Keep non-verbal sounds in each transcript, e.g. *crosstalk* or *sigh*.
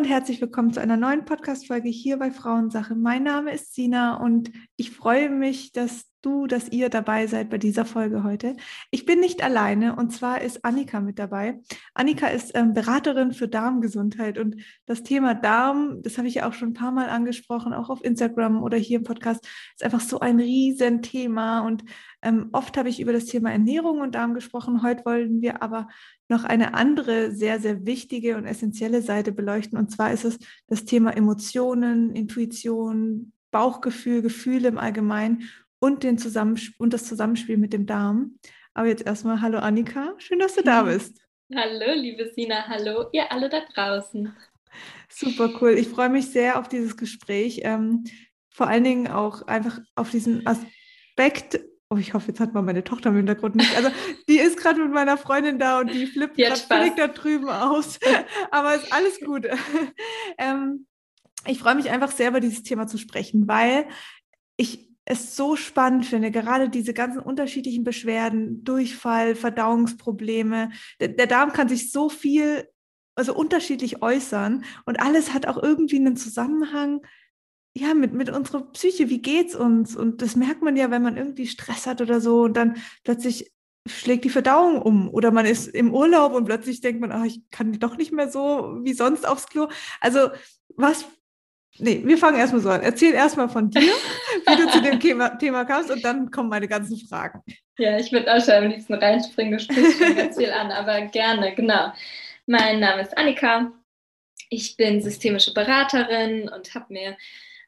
Und herzlich willkommen zu einer neuen Podcast-Folge hier bei Frauensache. Mein Name ist Sina und ich freue mich, dass du, dass ihr dabei seid bei dieser Folge heute. Ich bin nicht alleine und zwar ist Annika mit dabei. Annika ist ähm, Beraterin für Darmgesundheit und das Thema Darm, das habe ich ja auch schon ein paar Mal angesprochen, auch auf Instagram oder hier im Podcast, ist einfach so ein Riesenthema und ähm, oft habe ich über das Thema Ernährung und Darm gesprochen. Heute wollen wir aber noch eine andere sehr, sehr wichtige und essentielle Seite beleuchten. Und zwar ist es das Thema Emotionen, Intuition, Bauchgefühl, Gefühle im Allgemeinen und, den Zusammensp und das Zusammenspiel mit dem Darm. Aber jetzt erstmal, hallo Annika, schön, dass du da bist. Hallo, liebe Sina, hallo, ihr alle da draußen. Super cool. Ich freue mich sehr auf dieses Gespräch. Ähm, vor allen Dingen auch einfach auf diesen Aspekt. Oh, ich hoffe, jetzt hat man meine Tochter im Hintergrund nicht. Also, die ist gerade mit meiner Freundin da und die flippt gerade völlig da drüben aus. *laughs* Aber ist alles gut. *laughs* ähm, ich freue mich einfach sehr, über dieses Thema zu sprechen, weil ich es so spannend finde, gerade diese ganzen unterschiedlichen Beschwerden, Durchfall, Verdauungsprobleme. Der, der Darm kann sich so viel, also unterschiedlich äußern und alles hat auch irgendwie einen Zusammenhang ja, mit, mit unserer Psyche, wie geht's uns? Und das merkt man ja, wenn man irgendwie Stress hat oder so und dann plötzlich schlägt die Verdauung um oder man ist im Urlaub und plötzlich denkt man, ach, ich kann doch nicht mehr so wie sonst aufs Klo. Also was Nee, wir fangen erstmal so an. Erzähl erstmal von dir, *laughs* wie du zu dem Thema, Thema, kamst und dann kommen meine ganzen Fragen. Ja, ich würde auch schon am liebsten reinspringen, du sprichst schon *laughs* ganz viel an, aber gerne, genau. Mein Name ist Annika. Ich bin systemische Beraterin und habe mir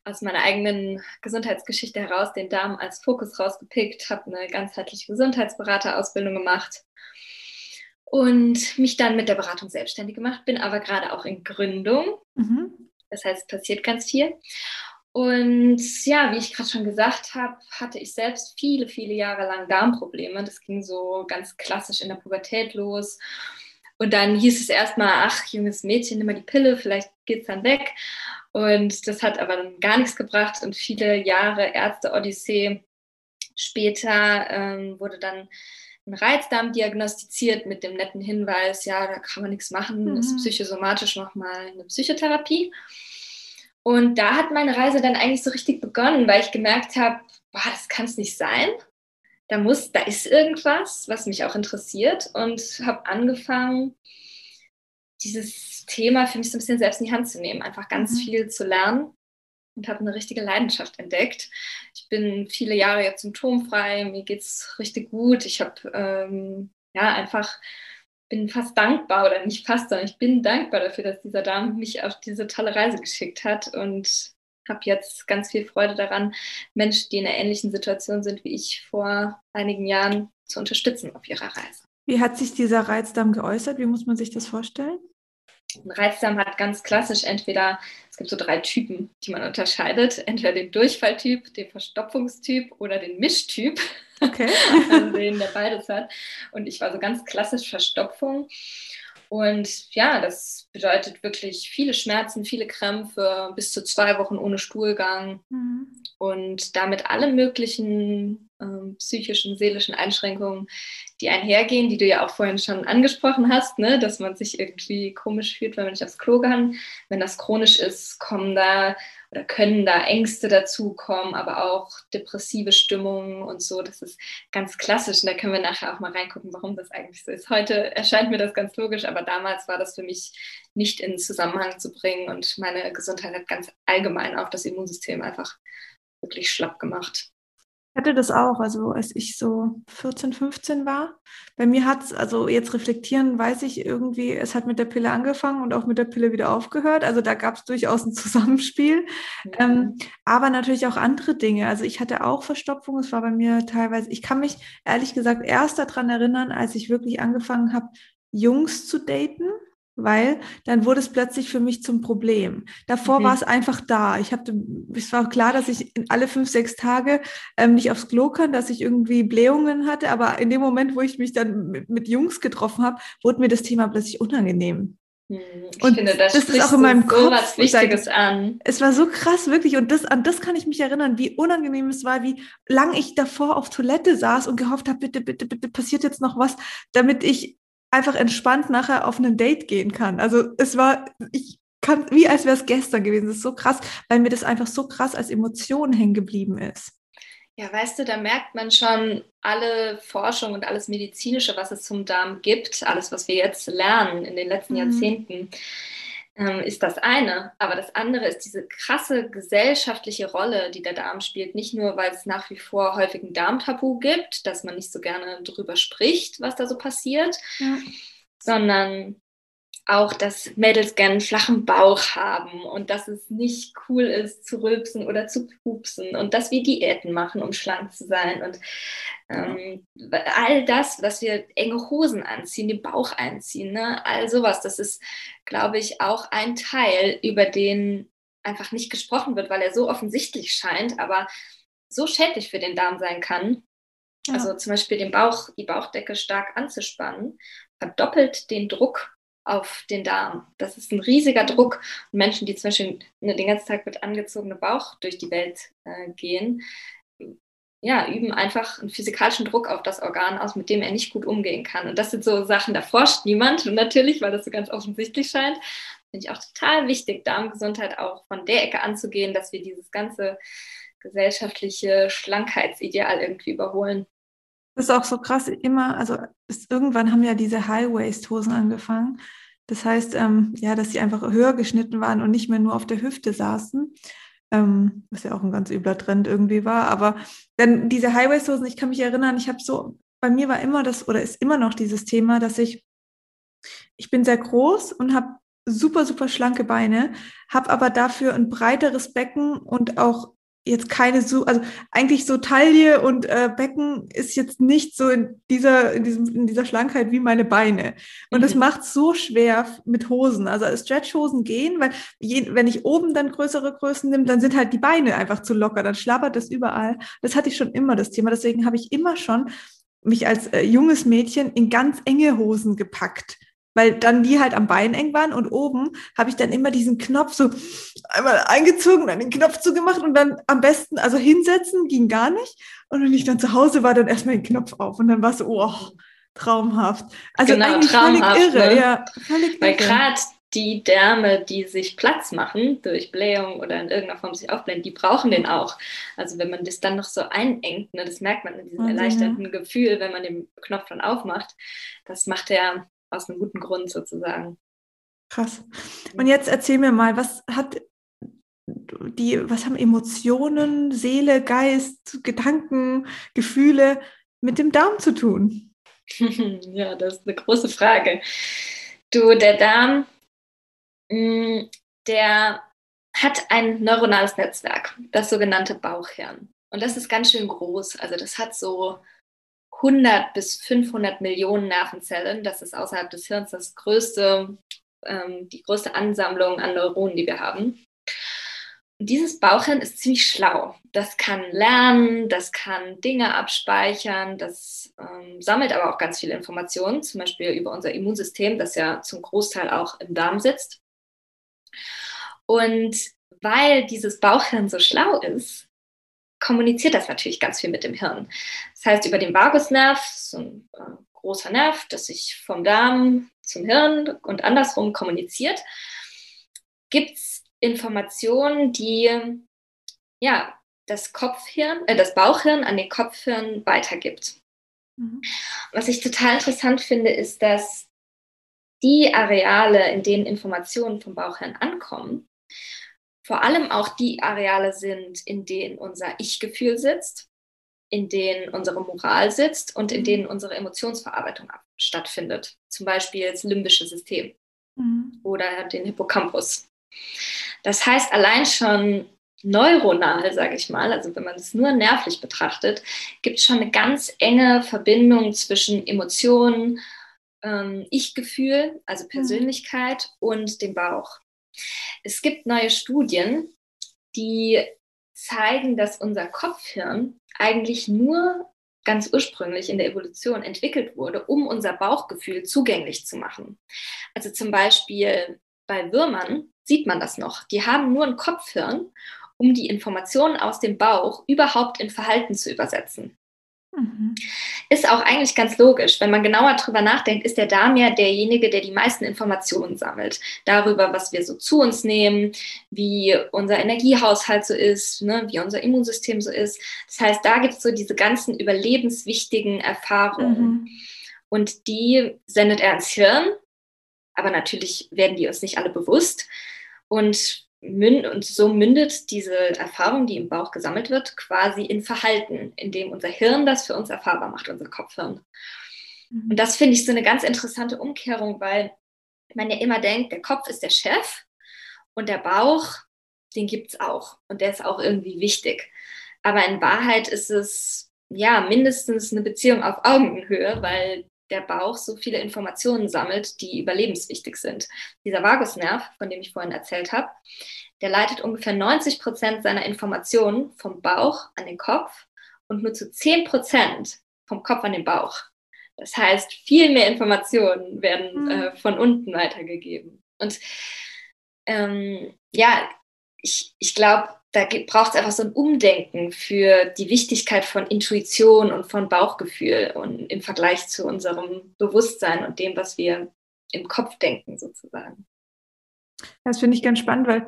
aus meiner eigenen Gesundheitsgeschichte heraus den Darm als Fokus rausgepickt, habe eine ganzheitliche Gesundheitsberaterausbildung gemacht und mich dann mit der Beratung selbstständig gemacht, bin aber gerade auch in Gründung. Mhm. Das heißt, es passiert ganz viel. Und ja, wie ich gerade schon gesagt habe, hatte ich selbst viele, viele Jahre lang Darmprobleme. Das ging so ganz klassisch in der Pubertät los. Und dann hieß es erstmal, ach, junges Mädchen, nimm mal die Pille, vielleicht geht es dann weg. Und das hat aber dann gar nichts gebracht. Und viele Jahre Ärzte-Odyssee später ähm, wurde dann ein Reizdarm diagnostiziert mit dem netten Hinweis, ja, da kann man nichts machen, mhm. ist psychosomatisch nochmal eine Psychotherapie. Und da hat meine Reise dann eigentlich so richtig begonnen, weil ich gemerkt habe, boah, das kann es nicht sein. Da muss, da ist irgendwas, was mich auch interessiert und habe angefangen, dieses Thema für mich so ein bisschen selbst in die Hand zu nehmen, einfach ganz mhm. viel zu lernen und habe eine richtige Leidenschaft entdeckt. Ich bin viele Jahre jetzt symptomfrei, mir geht es richtig gut. Ich habe ähm, ja einfach bin fast dankbar oder nicht fast, sondern ich bin dankbar dafür, dass dieser Darm mich auf diese tolle Reise geschickt hat und habe jetzt ganz viel Freude daran, Menschen, die in einer ähnlichen Situation sind wie ich vor einigen Jahren, zu unterstützen auf ihrer Reise. Wie hat sich dieser Reizdarm geäußert? Wie muss man sich das vorstellen? Ein Reizdarm hat ganz klassisch entweder, es gibt so drei Typen, die man unterscheidet, entweder den Durchfalltyp, den Verstopfungstyp oder den Mischtyp. Okay. *laughs* also den, der beides hat. Und ich war so ganz klassisch Verstopfung. Und ja, das bedeutet wirklich viele Schmerzen, viele Krämpfe, bis zu zwei Wochen ohne Stuhlgang mhm. und damit alle möglichen ähm, psychischen, seelischen Einschränkungen, die einhergehen, die du ja auch vorhin schon angesprochen hast, ne? dass man sich irgendwie komisch fühlt, wenn man nicht aufs Klo kann. Wenn das chronisch ist, kommen da oder können da Ängste dazukommen, aber auch depressive Stimmungen und so. Das ist ganz klassisch und da können wir nachher auch mal reingucken, warum das eigentlich so ist. Heute erscheint mir das ganz logisch, aber damals war das für mich nicht in Zusammenhang zu bringen und meine Gesundheit hat ganz allgemein auch das Immunsystem einfach wirklich schlapp gemacht. Ich hatte das auch, also als ich so 14, 15 war. Bei mir hat es, also jetzt reflektieren, weiß ich irgendwie, es hat mit der Pille angefangen und auch mit der Pille wieder aufgehört. Also da gab es durchaus ein *laughs* Zusammenspiel. Ja. Ähm, aber natürlich auch andere Dinge. Also ich hatte auch Verstopfung. Es war bei mir teilweise, ich kann mich ehrlich gesagt erst daran erinnern, als ich wirklich angefangen habe, Jungs zu daten weil dann wurde es plötzlich für mich zum Problem. Davor mhm. war es einfach da. Ich hatte, es war klar, dass ich alle fünf, sechs Tage ähm, nicht aufs Klo kann, dass ich irgendwie Blähungen hatte, aber in dem Moment, wo ich mich dann mit, mit Jungs getroffen habe, wurde mir das Thema plötzlich unangenehm. Mhm. Ich und finde, das, das ist auch in meinem Kopf so was Wichtiges an. Es war so krass, wirklich. Und das, an das kann ich mich erinnern, wie unangenehm es war, wie lang ich davor auf Toilette saß und gehofft habe, bitte, bitte, bitte passiert jetzt noch was, damit ich einfach entspannt nachher auf ein Date gehen kann. Also es war, ich, kann, wie als wäre es gestern gewesen. Das ist so krass, weil mir das einfach so krass als Emotion hängen geblieben ist. Ja, weißt du, da merkt man schon alle Forschung und alles Medizinische, was es zum Darm gibt, alles, was wir jetzt lernen in den letzten mhm. Jahrzehnten, ist das eine. Aber das andere ist diese krasse gesellschaftliche Rolle, die der Darm spielt. Nicht nur, weil es nach wie vor häufig ein Darmtabu gibt, dass man nicht so gerne darüber spricht, was da so passiert, ja. sondern auch, dass Mädels gerne einen flachen Bauch haben und dass es nicht cool ist, zu rülpsen oder zu pupsen und dass wir Diäten machen, um schlank zu sein und ähm, all das, dass wir enge Hosen anziehen, den Bauch einziehen, ne? all sowas, das ist, glaube ich, auch ein Teil, über den einfach nicht gesprochen wird, weil er so offensichtlich scheint, aber so schädlich für den Darm sein kann. Ja. Also zum Beispiel den Bauch, die Bauchdecke stark anzuspannen, verdoppelt den Druck auf den Darm. Das ist ein riesiger Druck. Und Menschen, die zum Beispiel den ganzen Tag mit angezogenem Bauch durch die Welt äh, gehen, ja, üben einfach einen physikalischen Druck auf das Organ aus, mit dem er nicht gut umgehen kann. Und das sind so Sachen, da forscht niemand. Und *laughs* natürlich, weil das so ganz offensichtlich scheint, finde ich auch total wichtig, Darmgesundheit auch von der Ecke anzugehen, dass wir dieses ganze gesellschaftliche Schlankheitsideal irgendwie überholen. Das ist auch so krass, immer, also ist, irgendwann haben ja diese High-Waist-Hosen angefangen. Das heißt, ähm, ja, dass sie einfach höher geschnitten waren und nicht mehr nur auf der Hüfte saßen. Ähm, was ja auch ein ganz übler Trend irgendwie war. Aber dann diese High-Waist-Hosen, ich kann mich erinnern, ich habe so, bei mir war immer das, oder ist immer noch dieses Thema, dass ich, ich bin sehr groß und habe super, super schlanke Beine, habe aber dafür ein breiteres Becken und auch jetzt keine so, also eigentlich so Taille und äh, Becken ist jetzt nicht so in dieser, in, diesem, in dieser Schlankheit wie meine Beine. Und mhm. das macht so schwer mit Hosen. Also Stretchhosen gehen, weil je, wenn ich oben dann größere Größen nehme, dann sind halt die Beine einfach zu locker, dann schlabbert das überall. Das hatte ich schon immer das Thema. Deswegen habe ich immer schon mich als äh, junges Mädchen in ganz enge Hosen gepackt weil dann die halt am Bein eng waren und oben habe ich dann immer diesen Knopf so einmal eingezogen, dann den Knopf zugemacht und dann am besten, also hinsetzen ging gar nicht. Und wenn ich dann zu Hause war, dann erstmal den Knopf auf und dann war es so, oh, traumhaft. Also genau, eigentlich traumhaft, völlig irre, ne? ja, völlig Weil gerade die Därme, die sich Platz machen durch Blähung oder in irgendeiner Form sich aufblähen, die brauchen den auch. Also wenn man das dann noch so einengt, ne, das merkt man in diesem erleichterten ja. Gefühl, wenn man den Knopf dann aufmacht, das macht der aus einem guten Grund sozusagen. Krass. Und jetzt erzähl mir mal, was hat die, was haben Emotionen, Seele, Geist, Gedanken, Gefühle mit dem Darm zu tun? *laughs* ja, das ist eine große Frage. Du, der Darm, mm, der hat ein neuronales Netzwerk, das sogenannte Bauchhirn. Und das ist ganz schön groß. Also das hat so 100 bis 500 Millionen Nervenzellen. Das ist außerhalb des Hirns das größte, ähm, die größte Ansammlung an Neuronen, die wir haben. Und dieses Bauchhirn ist ziemlich schlau. Das kann lernen, das kann Dinge abspeichern, das ähm, sammelt aber auch ganz viele Informationen, zum Beispiel über unser Immunsystem, das ja zum Großteil auch im Darm sitzt. Und weil dieses Bauchhirn so schlau ist, kommuniziert das natürlich ganz viel mit dem Hirn. Das heißt, über den Vagusnerv, so ein äh, großer Nerv, das sich vom Darm zum Hirn und andersrum kommuniziert, gibt es Informationen, die ja, das Kopfhirn, äh, das Bauchhirn an den Kopfhirn weitergibt. Mhm. Was ich total interessant finde, ist, dass die Areale, in denen Informationen vom Bauchhirn ankommen, vor allem auch die Areale sind, in denen unser Ich-Gefühl sitzt, in denen unsere Moral sitzt und in mhm. denen unsere Emotionsverarbeitung stattfindet. Zum Beispiel das limbische System mhm. oder den Hippocampus. Das heißt, allein schon neuronal, sage ich mal, also wenn man es nur nervlich betrachtet, gibt es schon eine ganz enge Verbindung zwischen Emotionen, ähm, Ich-Gefühl, also mhm. Persönlichkeit mhm. und dem Bauch. Es gibt neue Studien, die zeigen, dass unser Kopfhirn eigentlich nur ganz ursprünglich in der Evolution entwickelt wurde, um unser Bauchgefühl zugänglich zu machen. Also zum Beispiel bei Würmern sieht man das noch. Die haben nur ein Kopfhirn, um die Informationen aus dem Bauch überhaupt in Verhalten zu übersetzen. Mhm. Ist auch eigentlich ganz logisch. Wenn man genauer drüber nachdenkt, ist der Darm ja derjenige, der die meisten Informationen sammelt. Darüber, was wir so zu uns nehmen, wie unser Energiehaushalt so ist, ne, wie unser Immunsystem so ist. Das heißt, da gibt es so diese ganzen überlebenswichtigen Erfahrungen. Mhm. Und die sendet er ins Hirn. Aber natürlich werden die uns nicht alle bewusst. Und und so mündet diese Erfahrung, die im Bauch gesammelt wird, quasi in Verhalten, indem unser Hirn das für uns erfahrbar macht, unser Kopfhirn. Mhm. Und das finde ich so eine ganz interessante Umkehrung, weil man ja immer denkt, der Kopf ist der Chef und der Bauch, den gibt es auch und der ist auch irgendwie wichtig. Aber in Wahrheit ist es ja mindestens eine Beziehung auf Augenhöhe, weil der Bauch so viele Informationen sammelt, die überlebenswichtig sind. Dieser Vagusnerv, von dem ich vorhin erzählt habe, der leitet ungefähr 90 Prozent seiner Informationen vom Bauch an den Kopf und nur zu 10 Prozent vom Kopf an den Bauch. Das heißt, viel mehr Informationen werden mhm. äh, von unten weitergegeben. Und ähm, ja, ich, ich glaube, da braucht es einfach so ein Umdenken für die Wichtigkeit von Intuition und von Bauchgefühl und im Vergleich zu unserem Bewusstsein und dem, was wir im Kopf denken, sozusagen. Das finde ich ganz spannend, weil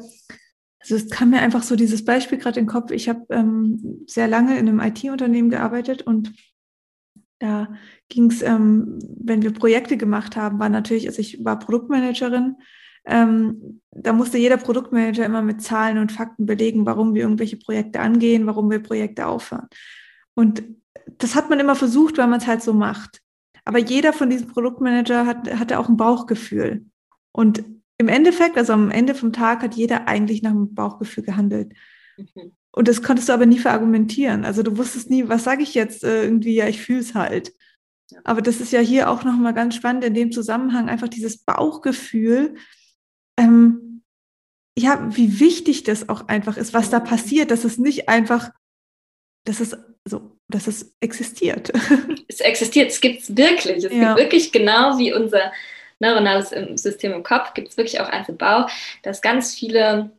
also es kam mir einfach so dieses Beispiel gerade in den Kopf. Ich habe ähm, sehr lange in einem IT-Unternehmen gearbeitet und da ging es, ähm, wenn wir Projekte gemacht haben, war natürlich, also ich war Produktmanagerin ähm, da musste jeder Produktmanager immer mit Zahlen und Fakten belegen, warum wir irgendwelche Projekte angehen, warum wir Projekte aufhören. Und das hat man immer versucht, weil man es halt so macht. Aber jeder von diesen Produktmanager hat, hatte auch ein Bauchgefühl. Und im Endeffekt, also am Ende vom Tag, hat jeder eigentlich nach dem Bauchgefühl gehandelt. Mhm. Und das konntest du aber nie verargumentieren. Also du wusstest nie, was sage ich jetzt äh, irgendwie, ja, ich fühle es halt. Aber das ist ja hier auch nochmal ganz spannend in dem Zusammenhang, einfach dieses Bauchgefühl, ähm, ja, wie wichtig das auch einfach ist, was da passiert, dass es nicht einfach, dass es so, dass es existiert. *laughs* Es existiert, es gibt es wirklich. Es ja. gibt wirklich genau wie unser neuronales System im Kopf, gibt es wirklich auch eins im Bauch, das ganz viele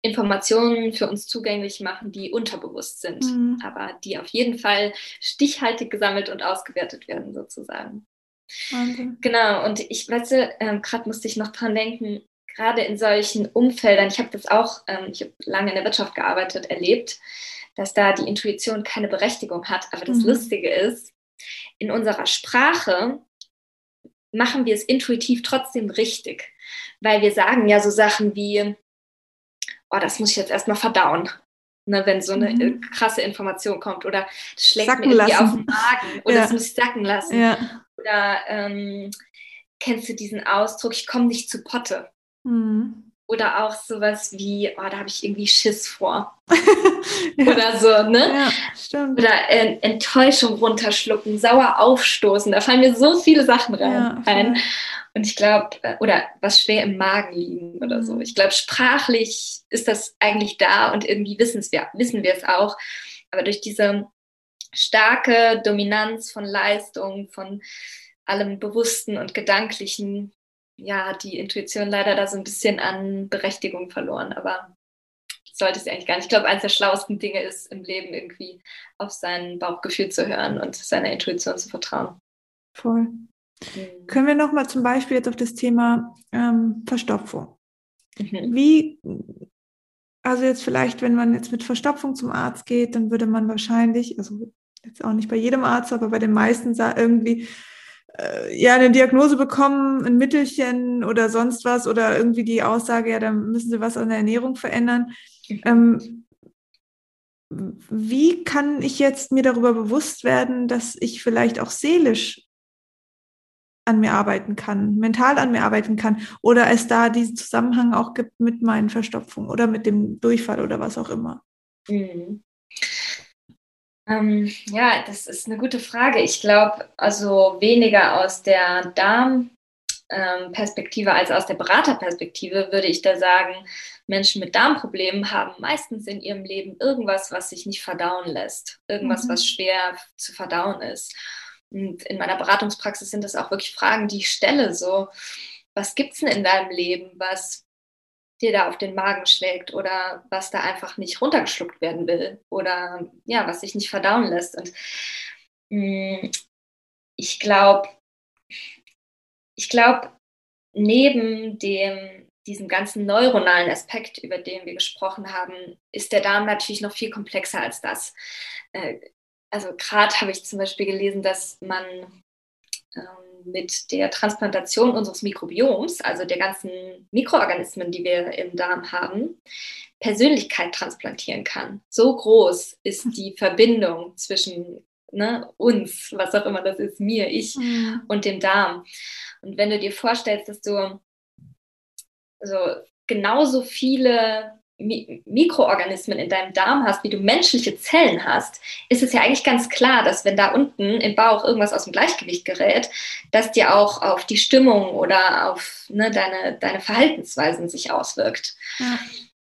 Informationen für uns zugänglich machen, die unterbewusst sind, mhm. aber die auf jeden Fall stichhaltig gesammelt und ausgewertet werden, sozusagen. Wahnsinn. Genau, und ich weiß, äh, gerade musste ich noch dran denken, gerade in solchen Umfeldern, ich habe das auch, ähm, ich habe lange in der Wirtschaft gearbeitet, erlebt, dass da die Intuition keine Berechtigung hat. Aber das mhm. Lustige ist, in unserer Sprache machen wir es intuitiv trotzdem richtig, weil wir sagen ja so Sachen wie, oh, das muss ich jetzt erstmal verdauen. Ne, wenn so eine mhm. krasse Information kommt oder das schlägt sacken mir irgendwie lassen. auf den Magen *laughs* oder ja. das muss ich sacken lassen. Ja. Oder ähm, kennst du diesen Ausdruck, ich komme nicht zu Potte? Mhm. Oder auch sowas wie, oh, da habe ich irgendwie Schiss vor. *laughs* ja. Oder so, ne? Ja, stimmt. Oder äh, Enttäuschung runterschlucken, sauer aufstoßen. Da fallen mir so viele Sachen rein. Ja. Und ich glaube, äh, oder was schwer im Magen liegen oder mhm. so. Ich glaube, sprachlich ist das eigentlich da und irgendwie wissen wir, wissen wir es auch. Aber durch diese starke Dominanz von Leistung, von allem Bewussten und Gedanklichen ja, hat die Intuition leider da so ein bisschen an Berechtigung verloren, aber sollte es eigentlich gar nicht. Ich glaube, eines der schlauesten Dinge ist im Leben irgendwie auf sein Bauchgefühl zu hören und seiner Intuition zu vertrauen. Voll. Mhm. Können wir nochmal zum Beispiel jetzt auf das Thema ähm, Verstopfung. Mhm. Wie, also jetzt vielleicht, wenn man jetzt mit Verstopfung zum Arzt geht, dann würde man wahrscheinlich, also jetzt auch nicht bei jedem Arzt, aber bei den meisten irgendwie ja eine Diagnose bekommen, ein Mittelchen oder sonst was oder irgendwie die Aussage, ja, dann müssen sie was an der Ernährung verändern. Ähm, wie kann ich jetzt mir darüber bewusst werden, dass ich vielleicht auch seelisch an mir arbeiten kann, mental an mir arbeiten kann oder es da diesen Zusammenhang auch gibt mit meinen Verstopfungen oder mit dem Durchfall oder was auch immer? Mhm. Ähm, ja, das ist eine gute Frage. Ich glaube, also weniger aus der Darmperspektive ähm, als aus der Beraterperspektive würde ich da sagen, Menschen mit Darmproblemen haben meistens in ihrem Leben irgendwas, was sich nicht verdauen lässt, irgendwas, mhm. was schwer zu verdauen ist. Und in meiner Beratungspraxis sind das auch wirklich Fragen, die ich stelle, so, was gibt es denn in deinem Leben, was dir da auf den Magen schlägt oder was da einfach nicht runtergeschluckt werden will oder ja, was sich nicht verdauen lässt. Und hm, ich glaube, ich glaube, neben dem, diesem ganzen neuronalen Aspekt, über den wir gesprochen haben, ist der Darm natürlich noch viel komplexer als das. Äh, also gerade habe ich zum Beispiel gelesen, dass man ähm, mit der Transplantation unseres Mikrobioms, also der ganzen Mikroorganismen, die wir im Darm haben, Persönlichkeit transplantieren kann. So groß ist die Verbindung zwischen ne, uns, was auch immer das ist, mir, ich mhm. und dem Darm. Und wenn du dir vorstellst, dass du so genauso viele Mikroorganismen in deinem Darm hast, wie du menschliche Zellen hast, ist es ja eigentlich ganz klar, dass wenn da unten im Bauch irgendwas aus dem Gleichgewicht gerät, dass dir auch auf die Stimmung oder auf ne, deine, deine Verhaltensweisen sich auswirkt. Ja.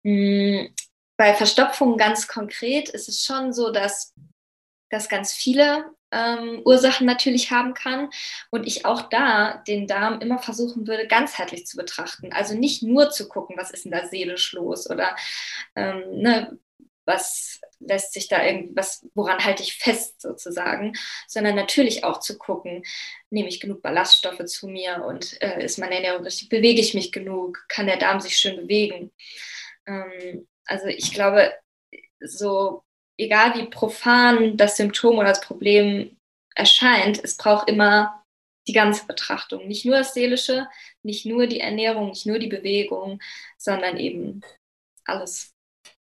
Hm, bei Verstopfungen ganz konkret ist es schon so, dass das ganz viele ähm, Ursachen natürlich haben kann und ich auch da den Darm immer versuchen würde, ganzheitlich zu betrachten. Also nicht nur zu gucken, was ist in der seelisch los oder ähm, ne, was lässt sich da irgendwie, was, woran halte ich fest sozusagen, sondern natürlich auch zu gucken, nehme ich genug Ballaststoffe zu mir und äh, ist meine Ernährung richtig, bewege ich mich genug, kann der Darm sich schön bewegen. Ähm, also ich glaube, so egal wie profan das Symptom oder das Problem erscheint, es braucht immer die ganze Betrachtung. Nicht nur das Seelische, nicht nur die Ernährung, nicht nur die Bewegung, sondern eben alles.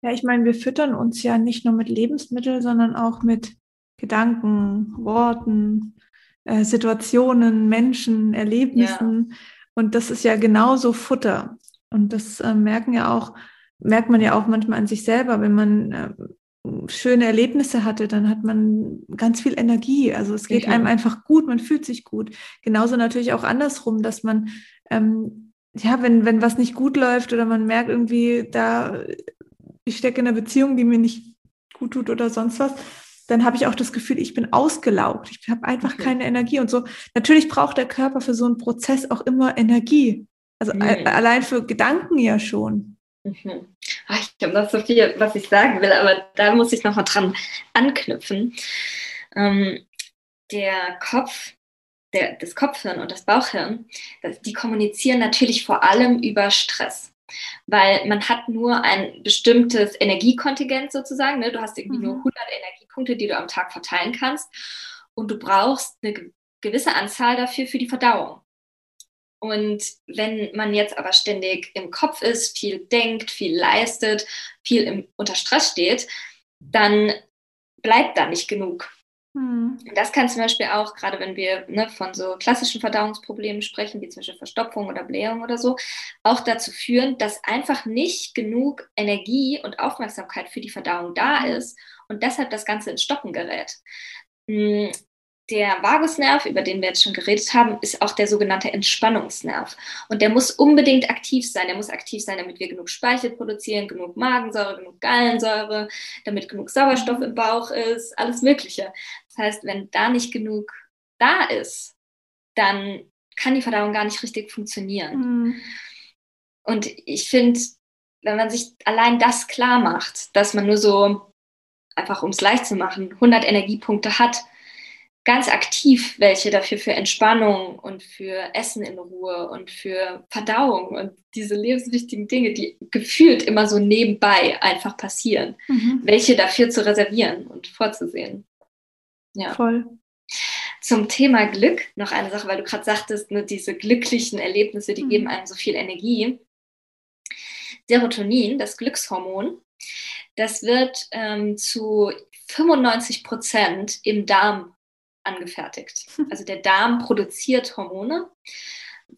Ja, ich meine, wir füttern uns ja nicht nur mit Lebensmitteln, sondern auch mit Gedanken, Worten, äh, Situationen, Menschen, Erlebnissen. Ja. Und das ist ja genauso Futter. Und das äh, merken ja auch, merkt man ja auch manchmal an sich selber, wenn man äh, schöne Erlebnisse hatte, dann hat man ganz viel Energie. Also es geht einem einfach gut, man fühlt sich gut. Genauso natürlich auch andersrum, dass man, ähm, ja, wenn, wenn was nicht gut läuft oder man merkt irgendwie, da, ich stecke in einer Beziehung, die mir nicht gut tut oder sonst was, dann habe ich auch das Gefühl, ich bin ausgelaugt. Ich habe einfach okay. keine Energie und so. Natürlich braucht der Körper für so einen Prozess auch immer Energie. Also mhm. allein für Gedanken ja schon. Mhm. Ach, ich habe noch so viel, was ich sagen will, aber da muss ich noch mal dran anknüpfen. Ähm, der Kopf, der, das Kopfhirn und das Bauchhirn, das, die kommunizieren natürlich vor allem über Stress. Weil man hat nur ein bestimmtes Energiekontingent sozusagen. Ne? Du hast irgendwie mhm. nur 100 Energiepunkte, die du am Tag verteilen kannst. Und du brauchst eine gewisse Anzahl dafür für die Verdauung. Und wenn man jetzt aber ständig im Kopf ist, viel denkt, viel leistet, viel im, unter Stress steht, dann bleibt da nicht genug. Hm. Das kann zum Beispiel auch, gerade wenn wir ne, von so klassischen Verdauungsproblemen sprechen, wie zum Beispiel Verstopfung oder Blähung oder so, auch dazu führen, dass einfach nicht genug Energie und Aufmerksamkeit für die Verdauung da hm. ist und deshalb das Ganze ins Stocken gerät. Der Vagusnerv, über den wir jetzt schon geredet haben, ist auch der sogenannte Entspannungsnerv. Und der muss unbedingt aktiv sein. Der muss aktiv sein, damit wir genug Speichel produzieren, genug Magensäure, genug Gallensäure, damit genug Sauerstoff im Bauch ist, alles Mögliche. Das heißt, wenn da nicht genug da ist, dann kann die Verdauung gar nicht richtig funktionieren. Mhm. Und ich finde, wenn man sich allein das klar macht, dass man nur so, einfach um es leicht zu machen, 100 Energiepunkte hat, ganz aktiv welche dafür für Entspannung und für Essen in Ruhe und für Verdauung und diese lebenswichtigen Dinge, die gefühlt immer so nebenbei einfach passieren, mhm. welche dafür zu reservieren und vorzusehen. Ja. Voll. Zum Thema Glück noch eine Sache, weil du gerade sagtest, ne, diese glücklichen Erlebnisse, die mhm. geben einem so viel Energie. Serotonin, das Glückshormon, das wird ähm, zu 95 Prozent im Darm angefertigt. Also der Darm produziert Hormone.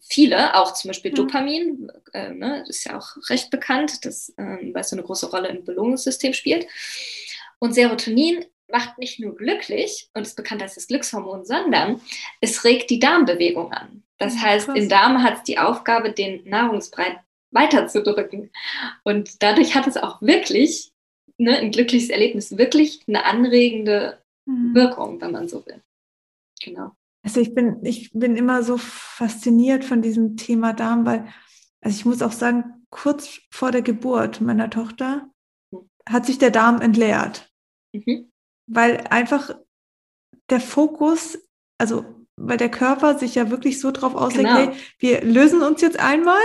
Viele, auch zum Beispiel Dopamin, äh, ne, ist ja auch recht bekannt, das, ähm, weil es so eine große Rolle im Belohnungssystem spielt. Und Serotonin macht nicht nur glücklich und ist bekannt als das Glückshormon, sondern es regt die Darmbewegung an. Das heißt, Krass. im Darm hat es die Aufgabe, den Nahrungsbrei weiterzudrücken. Und dadurch hat es auch wirklich ne, ein glückliches Erlebnis, wirklich eine anregende mhm. Wirkung, wenn man so will. Genau. Also ich bin, ich bin immer so fasziniert von diesem Thema Darm, weil, also ich muss auch sagen, kurz vor der Geburt meiner Tochter hat sich der Darm entleert. Mhm. Weil einfach der Fokus, also weil der Körper sich ja wirklich so drauf auslegt, Genau. hey, wir lösen uns jetzt einmal,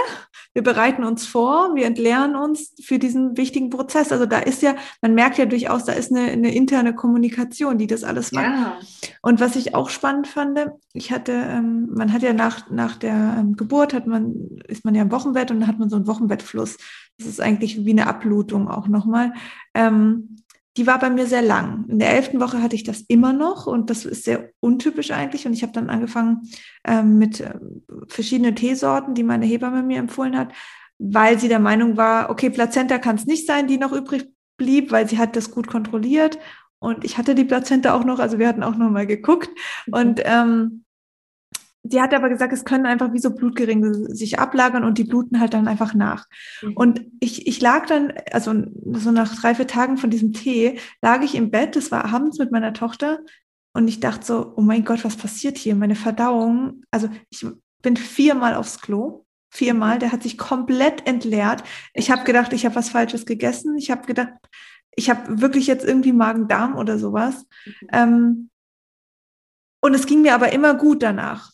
wir bereiten uns vor, wir entleeren uns für diesen wichtigen Prozess. Also da ist ja, man merkt ja durchaus, da ist eine, eine interne Kommunikation, die das alles macht. Ja. Und was ich auch spannend fand, ich hatte, ähm, man hat ja nach, nach der ähm, Geburt hat man, ist man ja im Wochenbett und dann hat man so einen Wochenbettfluss. Das ist eigentlich wie eine Ablutung auch nochmal. Ähm, die war bei mir sehr lang. In der elften Woche hatte ich das immer noch und das ist sehr untypisch eigentlich. Und ich habe dann angefangen ähm, mit ähm, verschiedenen Teesorten, die meine Hebamme mir empfohlen hat, weil sie der Meinung war, okay, Plazenta kann es nicht sein, die noch übrig blieb, weil sie hat das gut kontrolliert. Und ich hatte die Plazenta auch noch, also wir hatten auch noch mal geguckt. Und ähm, sie hat aber gesagt, es können einfach wie so Blutgeringe sich ablagern und die bluten halt dann einfach nach. Mhm. Und ich, ich lag dann, also so nach drei, vier Tagen von diesem Tee, lag ich im Bett, das war abends mit meiner Tochter und ich dachte so, oh mein Gott, was passiert hier? Meine Verdauung, also ich bin viermal aufs Klo, viermal, der hat sich komplett entleert. Ich habe gedacht, ich habe was Falsches gegessen. Ich habe gedacht, ich habe wirklich jetzt irgendwie Magen-Darm oder sowas. Mhm. Ähm, und es ging mir aber immer gut danach.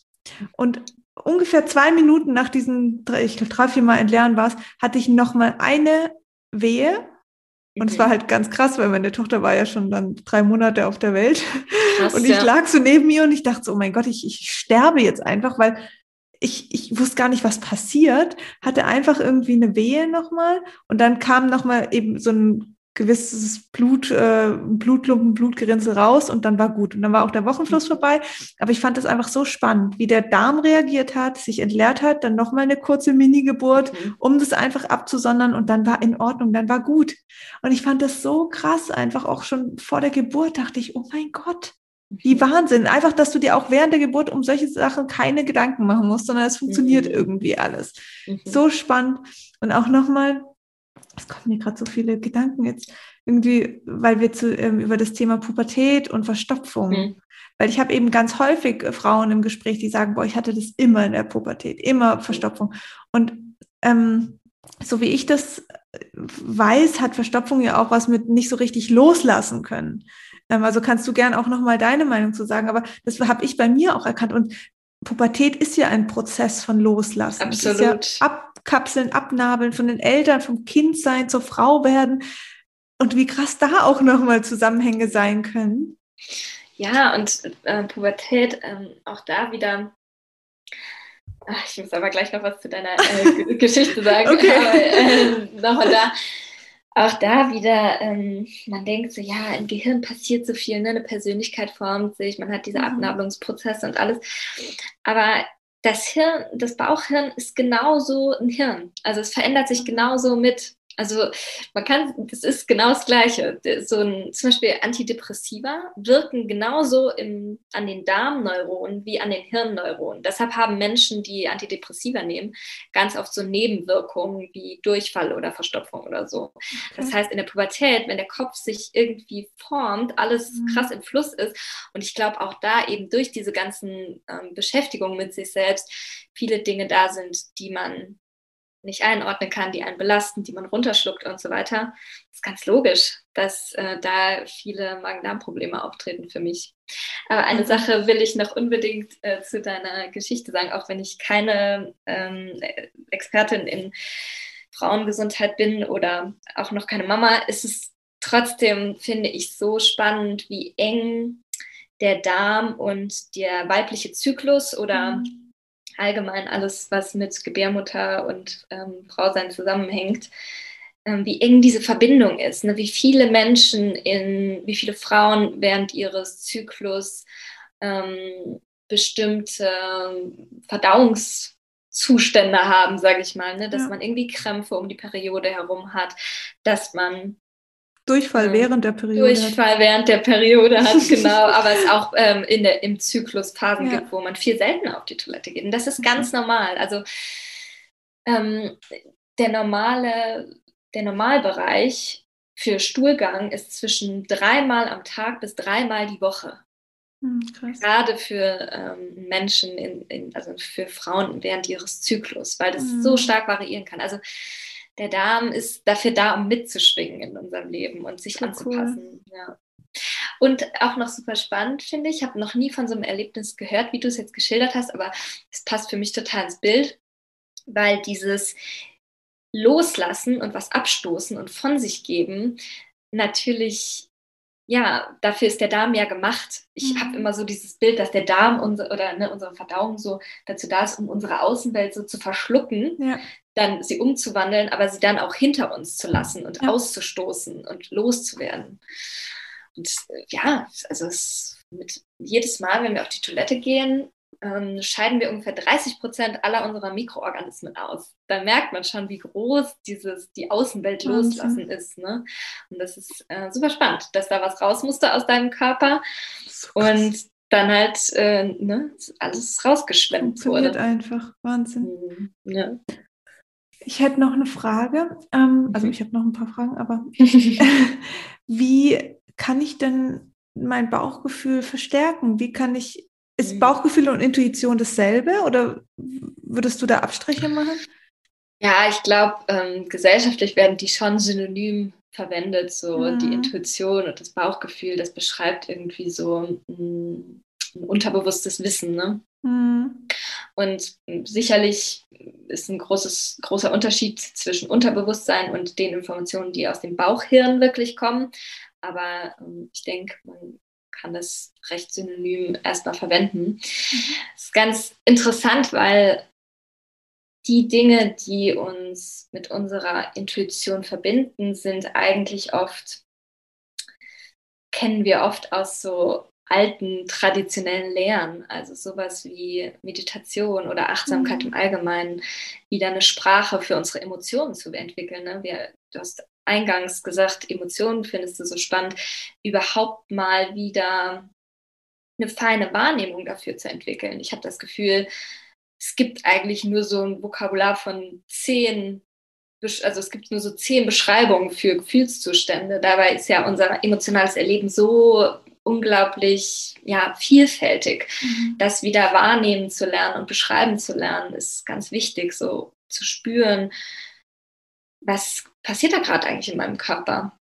Und ungefähr zwei Minuten nach diesen, drei, ich glaube, drei, vier Mal entleeren war es, hatte ich nochmal eine Wehe. Und es war halt ganz krass, weil meine Tochter war ja schon dann drei Monate auf der Welt. Krass, Und ich ja. lag so neben mir und ich dachte so, oh mein Gott, ich, ich sterbe jetzt einfach, weil ich, ich wusste gar nicht, was passiert, hatte einfach irgendwie eine Wehe nochmal und dann kam nochmal eben so ein gewisses Blut, äh, Blutklumpen, Blutgerinnsel raus und dann war gut. Und dann war auch der Wochenfluss vorbei. Aber ich fand das einfach so spannend, wie der Darm reagiert hat, sich entleert hat, dann nochmal eine kurze Mini-Geburt, Mhm. um das einfach abzusondern und dann war in Ordnung, dann war gut. Und ich fand das so krass, einfach auch schon vor der Geburt dachte ich, oh mein Gott, wie Wahnsinn. Einfach, dass du dir auch während der Geburt um solche Sachen keine Gedanken machen musst, sondern es funktioniert Mhm. irgendwie alles. Mhm. So spannend. Und auch nochmal, es kommen mir gerade so viele Gedanken jetzt, irgendwie, weil wir zu, ähm, über das Thema Pubertät und Verstopfung. Mhm. Weil ich habe eben ganz häufig äh, Frauen im Gespräch, die sagen, boah, ich hatte das immer in der Pubertät, immer Verstopfung. Und ähm, so wie ich das äh, weiß, hat Verstopfung ja auch was mit nicht so richtig loslassen können. Ähm, also kannst du gern auch nochmal deine Meinung zu sagen, aber das habe ich bei mir auch erkannt. Und Pubertät ist ja ein Prozess von Loslassen. Absolut. ja abkapseln, abnabeln von den Eltern, vom Kindsein zur Frau werden. Und wie krass da auch nochmal Zusammenhänge sein können. Ja, und äh, Pubertät, ähm, auch da wieder. Ach, ich muss aber gleich noch was zu deiner äh, Geschichte sagen. *laughs* Okay. Aber, äh, nochmal da. Auch da wieder, ähm, man denkt so, ja, im Gehirn passiert so viel, ne? eine Persönlichkeit formt sich, man hat diese Mhm. Abnabelungsprozesse und alles. Aber das Hirn, das Bauchhirn ist genauso ein Hirn. Also es verändert sich genauso mit. Also man kann, das ist genau das Gleiche. So ein, zum Beispiel Antidepressiva wirken genauso im, an den Darmneuronen wie an den Hirnneuronen. Deshalb haben Menschen, die Antidepressiva nehmen, ganz oft so Nebenwirkungen wie Durchfall oder Verstopfung oder so. Das heißt, in der Pubertät, wenn der Kopf sich irgendwie formt, alles Mhm. krass im Fluss ist. Und ich glaube auch da eben durch diese ganzen ähm, Beschäftigungen mit sich selbst viele Dinge da sind, die man nicht einordnen kann, die einen belasten, die man runterschluckt und so weiter. ist ganz logisch, dass äh, da viele Magen-Darm-Probleme auftreten für mich. Aber eine Mhm. Sache will ich noch unbedingt äh, zu deiner Geschichte sagen, auch wenn ich keine ähm, Expertin in Frauengesundheit bin oder auch noch keine Mama, ist es trotzdem, finde ich, so spannend, wie eng der Darm und der weibliche Zyklus oder Mhm. Allgemein alles, was mit Gebärmutter und ähm, Frausein zusammenhängt, ähm, wie eng diese Verbindung ist, ne? wie viele Menschen in, wie viele Frauen während ihres Zyklus ähm, bestimmte Verdauungszustände haben, sage ich mal, ne? dass Ja. man irgendwie Krämpfe um die Periode herum hat, dass man Durchfall Ja. während der Periode. hat. Durchfall während der Periode hat, *laughs* genau, aber es auch ähm, in der, im Zyklus Phasen Ja. gibt, wo man viel seltener auf die Toilette geht. Und das ist ganz normal. Also ähm, der normale, der Normalbereich für Stuhlgang ist zwischen dreimal am Tag bis dreimal die Woche. Hm, krass. Gerade für ähm, Menschen, in, in, also für Frauen während ihres Zyklus, weil das Mhm. so stark variieren kann. Also der Darm ist dafür da, um mitzuschwingen in unserem Leben und sich So anzupassen. Ja. Und auch noch super spannend, finde ich. Ich habe noch nie von so einem Erlebnis gehört, wie du es jetzt geschildert hast, aber es passt für mich total ins Bild, weil dieses Loslassen und was abstoßen und von sich geben natürlich ja, dafür ist der Darm ja gemacht. Ich mhm. habe immer so dieses Bild, dass der Darm unser, oder ne, unsere Verdauung so dazu da ist, um unsere Außenwelt so zu verschlucken, ja. dann sie umzuwandeln, aber sie dann auch hinter uns zu lassen und ja. auszustoßen und loszuwerden. Und äh, ja, also es mit jedes Mal, wenn wir auf die Toilette gehen, ähm, scheiden wir ungefähr 30 Prozent aller unserer Mikroorganismen aus. Da merkt man schon, wie groß dieses, die Außenwelt loslassen ist. Ne? Und das ist äh, super spannend, dass da was raus musste aus deinem Körper so und dann halt äh, ne, alles rausgeschwemmt wurde. einfach, Wahnsinn. Mhm. Ja. Ich hätte noch eine Frage. Ähm, also mhm. ich habe noch ein paar Fragen, aber *laughs* wie kann ich denn mein Bauchgefühl verstärken? Wie kann ich ist. Bauchgefühl und Intuition dasselbe oder würdest du da Abstriche machen? Ja, ich glaube, ähm, gesellschaftlich werden die schon synonym verwendet, so mhm. die Intuition und das Bauchgefühl, das beschreibt irgendwie so ein, ein unterbewusstes Wissen. Ne? Mhm. Und sicherlich ist ein großes, großer Unterschied zwischen Unterbewusstsein und den Informationen, die aus dem Bauchhirn wirklich kommen. Aber ähm, ich denke, man kann das recht synonym erstmal verwenden. Das ist ganz interessant, weil die Dinge, die uns mit unserer Intuition verbinden, sind eigentlich oft, kennen wir oft aus so alten traditionellen Lehren, also sowas wie Meditation oder Achtsamkeit mhm. im Allgemeinen, wieder eine Sprache für unsere Emotionen zu entwickeln. Ne? Wir, du hast eingangs gesagt, Emotionen findest du so spannend, überhaupt mal wieder eine feine Wahrnehmung dafür zu entwickeln. Ich habe das Gefühl, es gibt eigentlich nur so ein Vokabular von zehn, also es gibt nur so zehn Beschreibungen für Gefühlszustände. Dabei ist ja unser emotionales Erleben so unglaublich ja, vielfältig. Mhm. Das wieder wahrnehmen zu lernen und beschreiben zu lernen, ist ganz wichtig, so zu spüren, was passiert da gerade eigentlich in meinem Körper?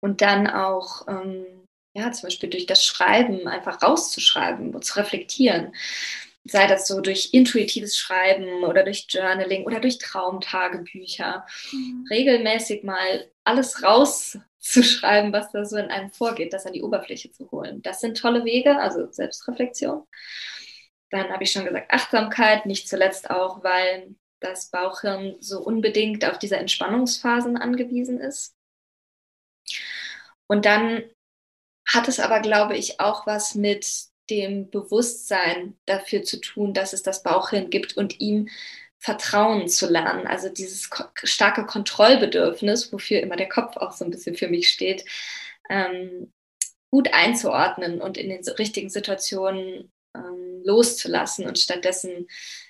Und dann auch, ähm, ja, zum Beispiel durch das Schreiben einfach rauszuschreiben und zu reflektieren. Sei das so durch intuitives Schreiben oder durch Journaling oder durch Traumtagebücher. Mhm. Regelmäßig mal alles rauszuschreiben, was da so in einem vorgeht, das an die Oberfläche zu holen. Das sind tolle Wege, also Selbstreflexion. Dann habe ich schon gesagt, Achtsamkeit, nicht zuletzt auch, weil das Bauchhirn so unbedingt auf diese Entspannungsphasen angewiesen ist. Und dann hat es aber, glaube ich, auch was mit dem Bewusstsein dafür zu tun, dass es das Bauchhirn gibt und ihm Vertrauen zu lernen. Also dieses starke Kontrollbedürfnis, wofür immer der Kopf auch so ein bisschen für mich steht, ähm, gut einzuordnen und in den richtigen Situationen ähm, loszulassen und stattdessen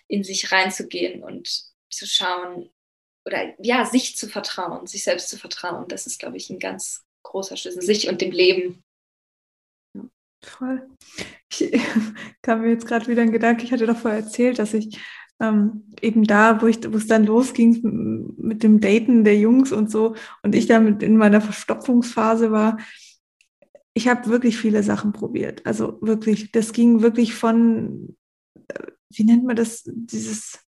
in sich reinzugehen und zu schauen oder ja, sich zu vertrauen, sich selbst zu vertrauen. Das ist, glaube ich, ein ganz großer Schlüssel, sich und dem Leben. Voll. Ich *laughs* kam mir jetzt gerade wieder ein Gedanke, ich hatte doch vorher erzählt, dass ich ähm, eben da, wo ich, wo es dann losging mit dem Daten der Jungs und so und ich damit in meiner Verstopfungsphase war, ich habe wirklich viele Sachen probiert. Also wirklich, das ging wirklich von, äh, wie nennt man das, dieses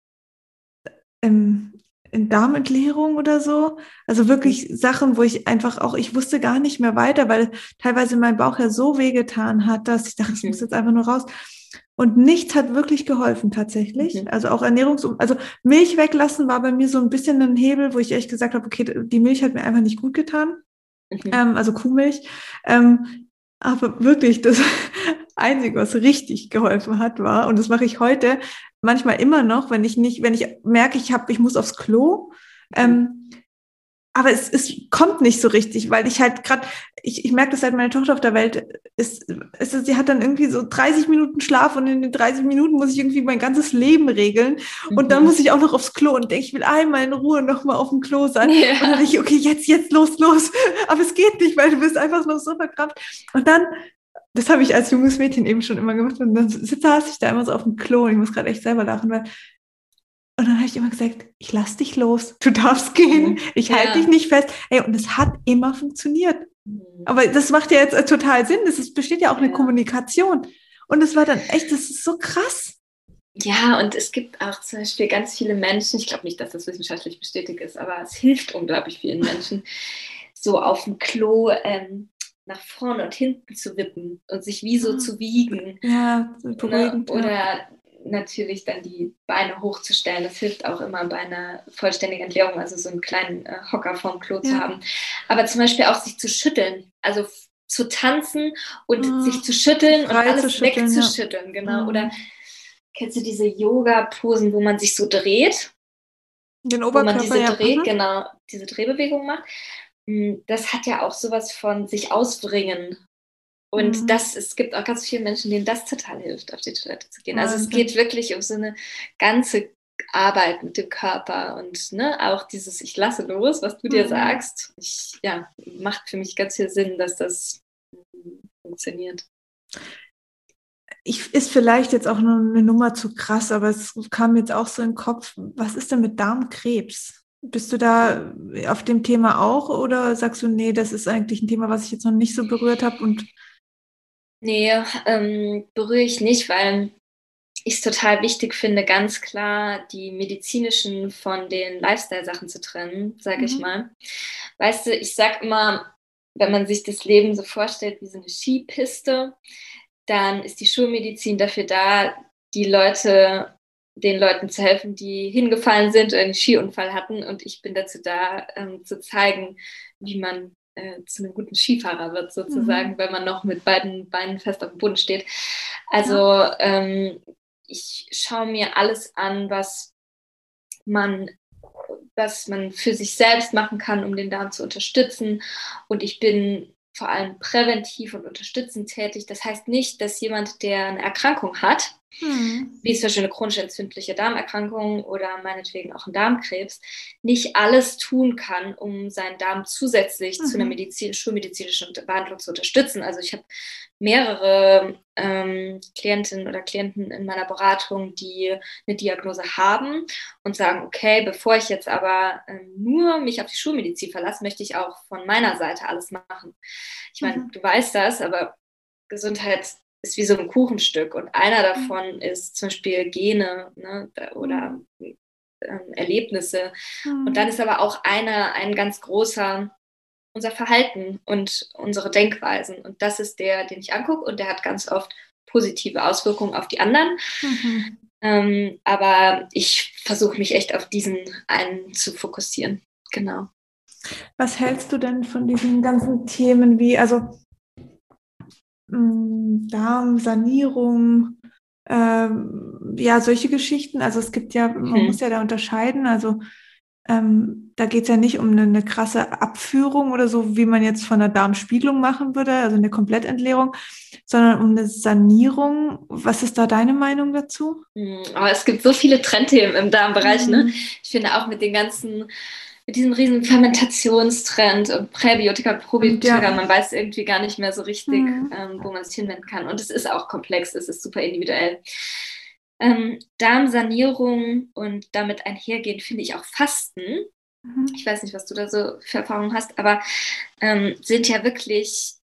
ähm, in Darmentleerung oder so. Also wirklich mhm. Sachen, wo ich einfach auch, ich wusste gar nicht mehr weiter, weil teilweise mein Bauch ja so wehgetan hat, dass ich dachte, es muss jetzt einfach nur raus. Und nichts hat wirklich geholfen tatsächlich. Okay. Also auch Ernährungs, also Milch weglassen war bei mir so ein bisschen ein Hebel, wo ich echt gesagt habe, okay, die Milch hat mir einfach nicht gut getan. Okay. Ähm, also Kuhmilch. Ähm, aber wirklich, das Einzige, was richtig geholfen hat, war, und das mache ich heute manchmal immer noch, wenn ich nicht, wenn ich merke, ich habe, ich muss aufs Klo. Ähm, aber es, es kommt nicht so richtig, weil ich halt gerade, ich, ich merke das seit meine Tochter auf der Welt ist, ist, sie hat dann irgendwie so 30 Minuten Schlaf und in den 30 Minuten muss ich irgendwie mein ganzes Leben regeln und dann mhm. muss ich auch noch aufs Klo und denke, ich will einmal in Ruhe nochmal auf dem Klo sein. Ja. Und dann denke ich, okay, jetzt, jetzt, los, los. Aber es geht nicht, weil du bist einfach noch so verkrampft. Und dann das habe ich als junges Mädchen eben schon immer gemacht. Und dann saß ich da immer so auf dem Klo und ich muss gerade echt selber lachen, weil. Und dann habe ich immer gesagt, ich lass dich los, du darfst *laughs* gehen, ich halte dich nicht fest. Ey, und es hat immer funktioniert. Mhm. Aber das macht ja jetzt äh, total Sinn. Es besteht ja auch eine Kommunikation. Und es war dann echt, das ist so krass. Ja, und es gibt auch zum Beispiel ganz viele Menschen, ich glaube nicht, dass das wissenschaftlich bestätigt ist, aber es hilft unglaublich vielen Menschen, so auf dem Klo ähm, nach vorne und hinten zu wippen und sich wie so zu wiegen. Ja, ne? beruhigend. Ne? Oder ja. natürlich dann die Beine hochzustellen. Das hilft auch immer bei einer vollständigen Entleerung, also so einen kleinen äh, Hocker vorm Klo ja. zu haben. Aber zum Beispiel auch sich zu schütteln, also zu tanzen und oh, sich zu schütteln und alles wegzuschütteln, ja. genau. Mhm. Oder kennst du diese Yoga-Posen, wo man sich so dreht? Den Oberkörper, wo man diese ja. dreht, mhm. genau, diese Drehbewegung macht. Hm, das hat ja auch sowas von sich ausbringen. Und mhm. das, es gibt auch ganz viele Menschen, denen das total hilft, auf die Toilette zu gehen. Also es geht wirklich um so eine ganze Arbeit mit dem Körper und ne, auch dieses Ich lasse los, was du dir mhm. sagst. Ich, ja, macht für mich ganz viel Sinn, dass das funktioniert ich, ist vielleicht jetzt auch nur eine Nummer zu krass, aber es kam jetzt auch so in den Kopf, was ist denn mit Darmkrebs? Bist du da auf dem Thema auch oder sagst du, nee, das ist eigentlich ein Thema, was ich jetzt noch nicht so berührt habe und Nee, ähm, berühre ich nicht, weil ich es total wichtig finde, ganz klar die medizinischen von den Lifestyle-Sachen zu trennen, sage mhm. ich mal. Weißt du, ich sag immer, wenn man sich das Leben so vorstellt wie so eine Skipiste, dann ist die Schulmedizin dafür da, die Leute, den Leuten zu helfen, die hingefallen sind oder einen Skiunfall hatten. Und ich bin dazu da, ähm, zu zeigen, wie man äh, zu einem guten Skifahrer wird, sozusagen, mhm. wenn man noch mit beiden Beinen fest auf dem Boden steht. Also ja. ähm, ich schaue mir alles an, was man was man für sich selbst machen kann, um den Darm zu unterstützen. Und ich bin vor allem präventiv und unterstützend tätig. Das heißt nicht, dass jemand, der eine Erkrankung hat, hm. wie zum Beispiel eine chronisch entzündliche Darmerkrankung oder meinetwegen auch ein Darmkrebs, nicht alles tun kann, um seinen Darm zusätzlich mhm. zu einer mhm. Medizin, schulmedizinischen Behandlung zu unterstützen. Also ich habe mehrere ähm, Klientinnen oder Klienten in meiner Beratung, die eine Diagnose haben und sagen, okay, bevor ich jetzt aber ähm, nur mich auf die Schulmedizin verlasse, möchte ich auch von meiner Seite alles machen. Ich meine, mhm. du weißt das, aber Gesundheit ist wie so ein Kuchenstück und einer mhm. davon ist zum Beispiel Gene ne, oder mhm. ähm, Erlebnisse. Mhm. Und dann ist aber auch einer ein ganz großer unser Verhalten und unsere Denkweisen. Und das ist der, den ich angucke und der hat ganz oft positive Auswirkungen auf die anderen. Mhm. Ähm, aber ich versuche mich echt auf diesen einen zu fokussieren. Genau. Was hältst du denn von diesen ganzen Themen wie, also Darmsanierung, ähm, ja, solche Geschichten. Also es gibt ja, man mhm. muss ja da unterscheiden. Also ähm, da geht es ja nicht um eine, eine, krasse Abführung oder so, wie man jetzt von einer Darmspiegelung machen würde, also eine Komplettentleerung, sondern um eine Sanierung. Was ist da deine Meinung dazu? Mhm. Oh, es gibt so viele Trendthemen im Darmbereich. Ne? Mhm. Ne? Ich finde auch mit den ganzen mit diesem riesen Fermentationstrend und Präbiotika, Probiotika, ja. man weiß irgendwie gar nicht mehr so richtig, mhm. ähm, wo man sich hinwenden kann. Und es ist auch komplex, es ist super individuell. Ähm, Darmsanierung und damit einhergehen finde ich auch Fasten. Mhm. Ich weiß nicht, was du da so für Erfahrungen hast, aber ähm, sind ja wirklich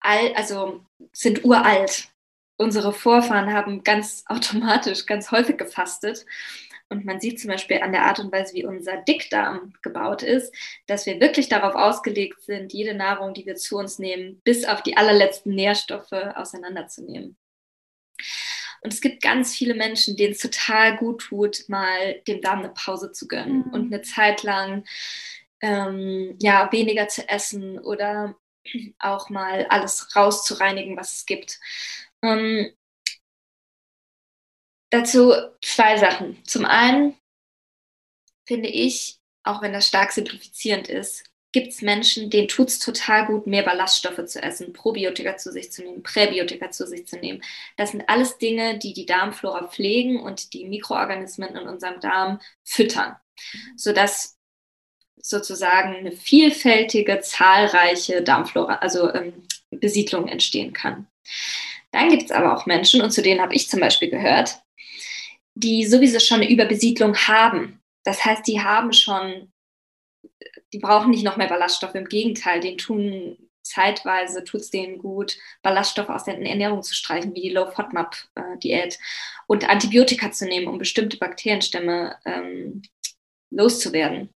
all, also sind uralt. Unsere Vorfahren haben ganz automatisch, ganz häufig gefastet. Und man sieht zum Beispiel an der Art und Weise, wie unser Dickdarm gebaut ist, dass wir wirklich darauf ausgelegt sind, jede Nahrung, die wir zu uns nehmen, bis auf die allerletzten Nährstoffe auseinanderzunehmen. Und es gibt ganz viele Menschen, denen es total gut tut, mal dem Darm eine Pause zu gönnen mhm. und eine Zeit lang ähm, ja, weniger zu essen oder auch mal alles rauszureinigen, was es gibt. Ähm, Dazu zwei Sachen. Zum einen finde ich, auch wenn das stark simplifizierend ist, gibt es Menschen, denen tut es total gut, mehr Ballaststoffe zu essen, Probiotika zu sich zu nehmen, Präbiotika zu sich zu nehmen. Das sind alles Dinge, die die Darmflora pflegen und die Mikroorganismen in unserem Darm füttern, sodass sozusagen eine vielfältige, zahlreiche Darmflora, also ähm, Besiedlung entstehen kann. Dann gibt es aber auch Menschen, und zu denen habe ich zum Beispiel gehört, die sowieso schon eine Überbesiedlung haben. Das heißt, die haben schon, die brauchen nicht noch mehr Ballaststoffe, im Gegenteil, denen tun zeitweise tut es denen gut, Ballaststoffe aus der Ernährung zu streichen, wie die Low-FODMAP-Diät und Antibiotika zu nehmen, um bestimmte Bakterienstämme ähm, loszuwerden.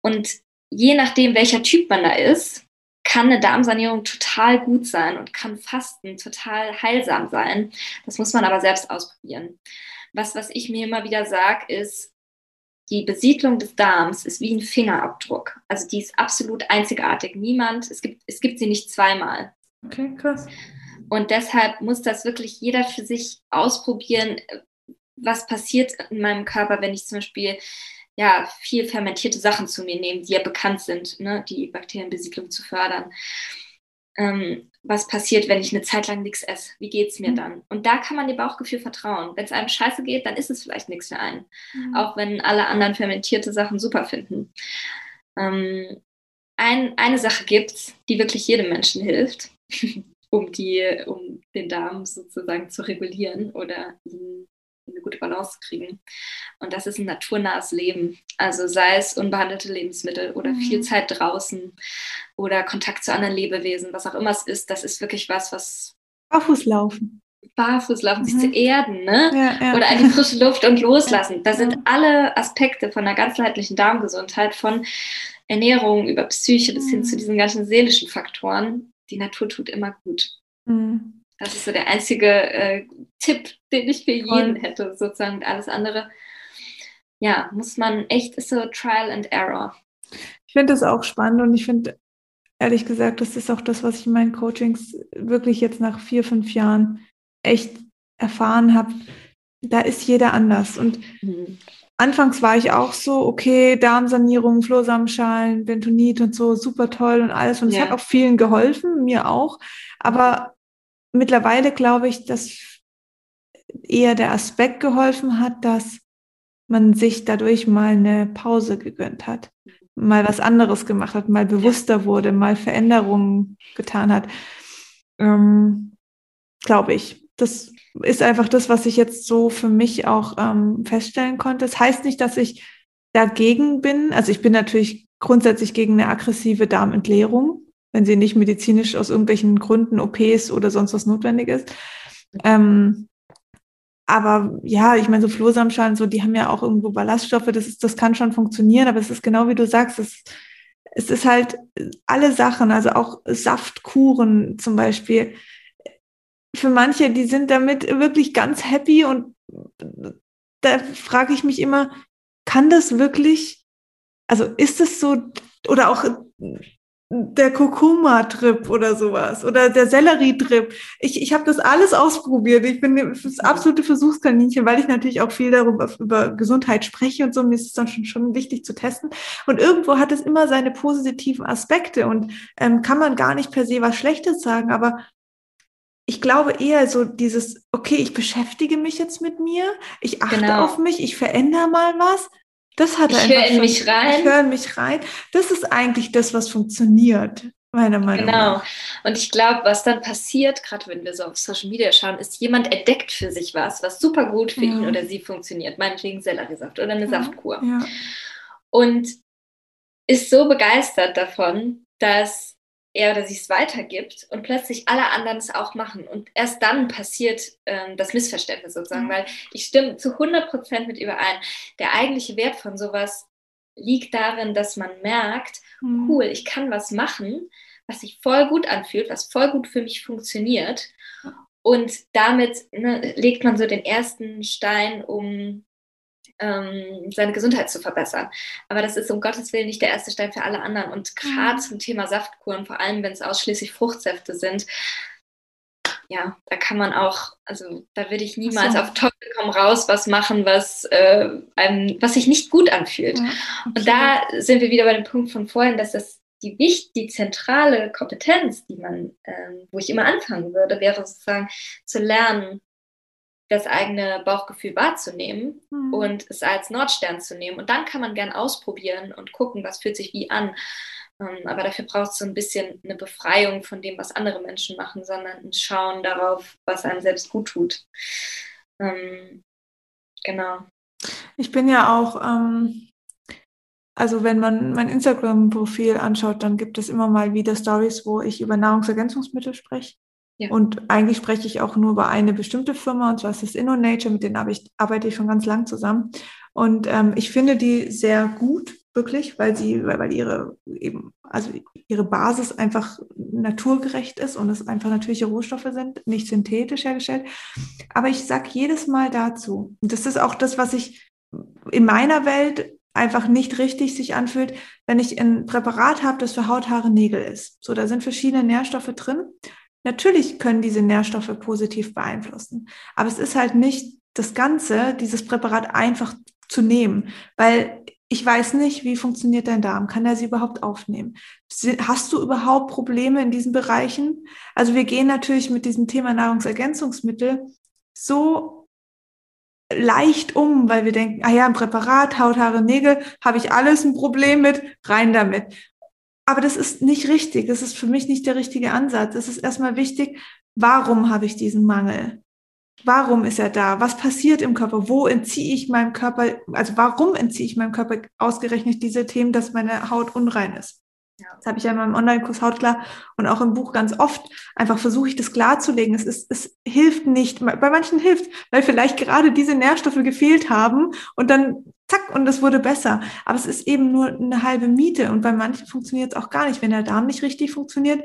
Und je nachdem, welcher Typ man da ist, kann eine Darmsanierung total gut sein und kann Fasten total heilsam sein. Das muss man aber selbst ausprobieren. Was, was ich mir immer wieder sage, ist, die Besiedlung des Darms ist wie ein Fingerabdruck. Also die ist absolut einzigartig. Niemand, es gibt, es gibt sie nicht zweimal. Okay, krass. Und deshalb muss das wirklich jeder für sich ausprobieren, was passiert in meinem Körper, wenn ich zum Beispiel ja, viel fermentierte Sachen zu mir nehme, die ja bekannt sind, ne, die Bakterienbesiedlung zu fördern. Ähm, was passiert, wenn ich eine Zeit lang nichts esse? Wie geht es mir mhm. dann? Und da kann man dem Bauchgefühl vertrauen. Wenn es einem scheiße geht, dann ist es vielleicht nichts für einen. Mhm. Auch wenn alle anderen fermentierte Sachen super finden. Ähm, ein, eine Sache gibt es, die wirklich jedem Menschen hilft, *laughs* um, die, um den Darm sozusagen zu regulieren oder ihn eine gute Balance kriegen. Und das ist ein naturnahes Leben. Also sei es unbehandelte Lebensmittel oder mhm. viel Zeit draußen oder Kontakt zu anderen Lebewesen, was auch immer es ist, das ist wirklich was, was. Barfuß laufen. Barfuß laufen, mhm. sich zu erden, ne? Ja, ja. Oder an die frische Luft und *laughs* loslassen. Da sind alle Aspekte von einer ganzheitlichen Darmgesundheit, von Ernährung über Psyche bis hin zu mhm. diesen ganzen seelischen Faktoren. Die Natur tut immer gut. Mhm. Das ist so der einzige äh, Tipp, den ich für jeden hätte, sozusagen. Und alles andere, ja, muss man echt, ist so Trial and Error. Ich finde das auch spannend und ich finde, ehrlich gesagt, das ist auch das, was ich in meinen Coachings wirklich jetzt nach vier, fünf Jahren echt erfahren habe. Da ist jeder anders. Und mhm. anfangs war ich auch so, okay, Darmsanierung, Flohsamenschalen, Bentonit und so, super toll und alles. Und es ja. hat auch vielen geholfen, mir auch. Aber mittlerweile glaube ich, dass eher der Aspekt geholfen hat, dass man sich dadurch mal eine Pause gegönnt hat, mal was anderes gemacht hat, mal bewusster wurde, mal Veränderungen getan hat. Ähm, glaube ich. Das ist einfach das, was ich jetzt so für mich auch ähm, feststellen konnte. Das heißt nicht, dass ich dagegen bin. Also ich bin natürlich grundsätzlich gegen eine aggressive Darmentleerung wenn sie nicht medizinisch aus irgendwelchen Gründen, OPs oder sonst was notwendig ist. Ähm, aber ja, ich meine, so Flohsamschalen, so, die haben ja auch irgendwo Ballaststoffe, das, ist, das kann schon funktionieren, aber es ist genau wie du sagst, es, es ist halt alle Sachen, also auch Saftkuren zum Beispiel. Für manche, die sind damit wirklich ganz happy und da frage ich mich immer, kann das wirklich, also ist es so, oder auch der Kurkuma-Trip oder sowas oder der Sellerie-Trip. Ich, ich habe das alles ausprobiert. Ich bin das absolute Versuchskaninchen, weil ich natürlich auch viel darüber über Gesundheit spreche und so. Mir ist es dann schon, schon wichtig zu testen. Und irgendwo hat es immer seine positiven Aspekte und ähm, kann man gar nicht per se was Schlechtes sagen, aber ich glaube eher so dieses, okay, ich beschäftige mich jetzt mit mir, ich achte genau. auf mich, ich verändere mal was das hat ich höre in mich rein. Ich höre in mich rein. Das ist eigentlich das, was funktioniert, meiner Meinung genau. nach. Genau. Und ich glaube, was dann passiert, gerade wenn wir so auf Social Media schauen, ist, jemand entdeckt für sich was, was super gut für ja. ihn oder sie funktioniert. Meinetwegen Selleriesaft oder eine ja. Saftkur. Ja. Und ist so begeistert davon, dass er oder sie es weitergibt und plötzlich alle anderen es auch machen. Und erst dann passiert ähm, das Missverständnis sozusagen, mhm. weil ich stimme zu 100 Prozent mit überein. Der eigentliche Wert von sowas liegt darin, dass man merkt, mhm. cool, ich kann was machen, was sich voll gut anfühlt, was voll gut für mich funktioniert. Und damit ne, legt man so den ersten Stein, um ähm, seine Gesundheit zu verbessern. Aber das ist um Gottes Willen nicht der erste Stein für alle anderen. Und gerade mhm. zum Thema Saftkuren, vor allem wenn es ausschließlich Fruchtsäfte sind, ja, da kann man auch, also da würde ich niemals so. auf Teufel komm raus was machen, was, äh, einem, was sich nicht gut anfühlt. Ja, und da sind wir wieder bei dem Punkt von vorhin, dass das die, die zentrale Kompetenz, die man, ähm, wo ich immer anfangen würde, wäre sozusagen zu lernen, das eigene Bauchgefühl wahrzunehmen mhm. und es als Nordstern zu nehmen. Und dann kann man gern ausprobieren und gucken, was fühlt sich wie an. Ähm, aber dafür braucht es so ein bisschen eine Befreiung von dem, was andere Menschen machen, sondern ein Schauen darauf, was einem selbst gut tut. Ähm, genau. Ich bin ja auch ähm, also wenn man mein Instagram-Profil anschaut, dann gibt es immer mal wieder Stories, wo ich über Nahrungsergänzungsmittel spreche. Ja. Und eigentlich spreche ich auch nur über eine bestimmte Firma, und zwar ist das InnoNature, mit denen arbeite ich schon ganz lang zusammen. Und ähm, ich finde die sehr gut, wirklich, weil sie, weil, weil ihre eben, also ihre Basis einfach naturgerecht ist und es einfach natürliche Rohstoffe sind, nicht synthetisch hergestellt. Aber ich sage jedes Mal dazu, und das ist auch das, was ich in meiner Welt einfach nicht richtig sich anfühlt, wenn ich ein Präparat habe, das für Haut, Haare, Nägel ist. So, da sind verschiedene Nährstoffe drin. Natürlich können diese Nährstoffe positiv beeinflussen, aber es ist halt nicht das Ganze, dieses Präparat einfach zu nehmen, weil ich weiß nicht, wie funktioniert dein Darm? Kann er sie überhaupt aufnehmen? Hast du überhaupt Probleme in diesen Bereichen? Also wir gehen natürlich mit diesem Thema Nahrungsergänzungsmittel so leicht um, weil wir denken, ah ja, ein Präparat, Haut, Haare, Nägel, habe ich alles ein Problem mit, rein damit. Aber das ist nicht richtig. Das ist für mich nicht der richtige Ansatz. Es ist erstmal wichtig, warum habe ich diesen Mangel? Warum ist er da? Was passiert im Körper? Wo entziehe ich meinem Körper, also warum entziehe ich meinem Körper ausgerechnet diese Themen, dass meine Haut unrein ist? Das habe ich ja in meinem Online-Kurs Hautklar und auch im Buch ganz oft. Einfach versuche ich das klarzulegen. Es, ist, es hilft nicht. Bei manchen hilft, weil vielleicht gerade diese Nährstoffe gefehlt haben und dann zack und es wurde besser. Aber es ist eben nur eine halbe Miete und bei manchen funktioniert es auch gar nicht. Wenn der Darm nicht richtig funktioniert,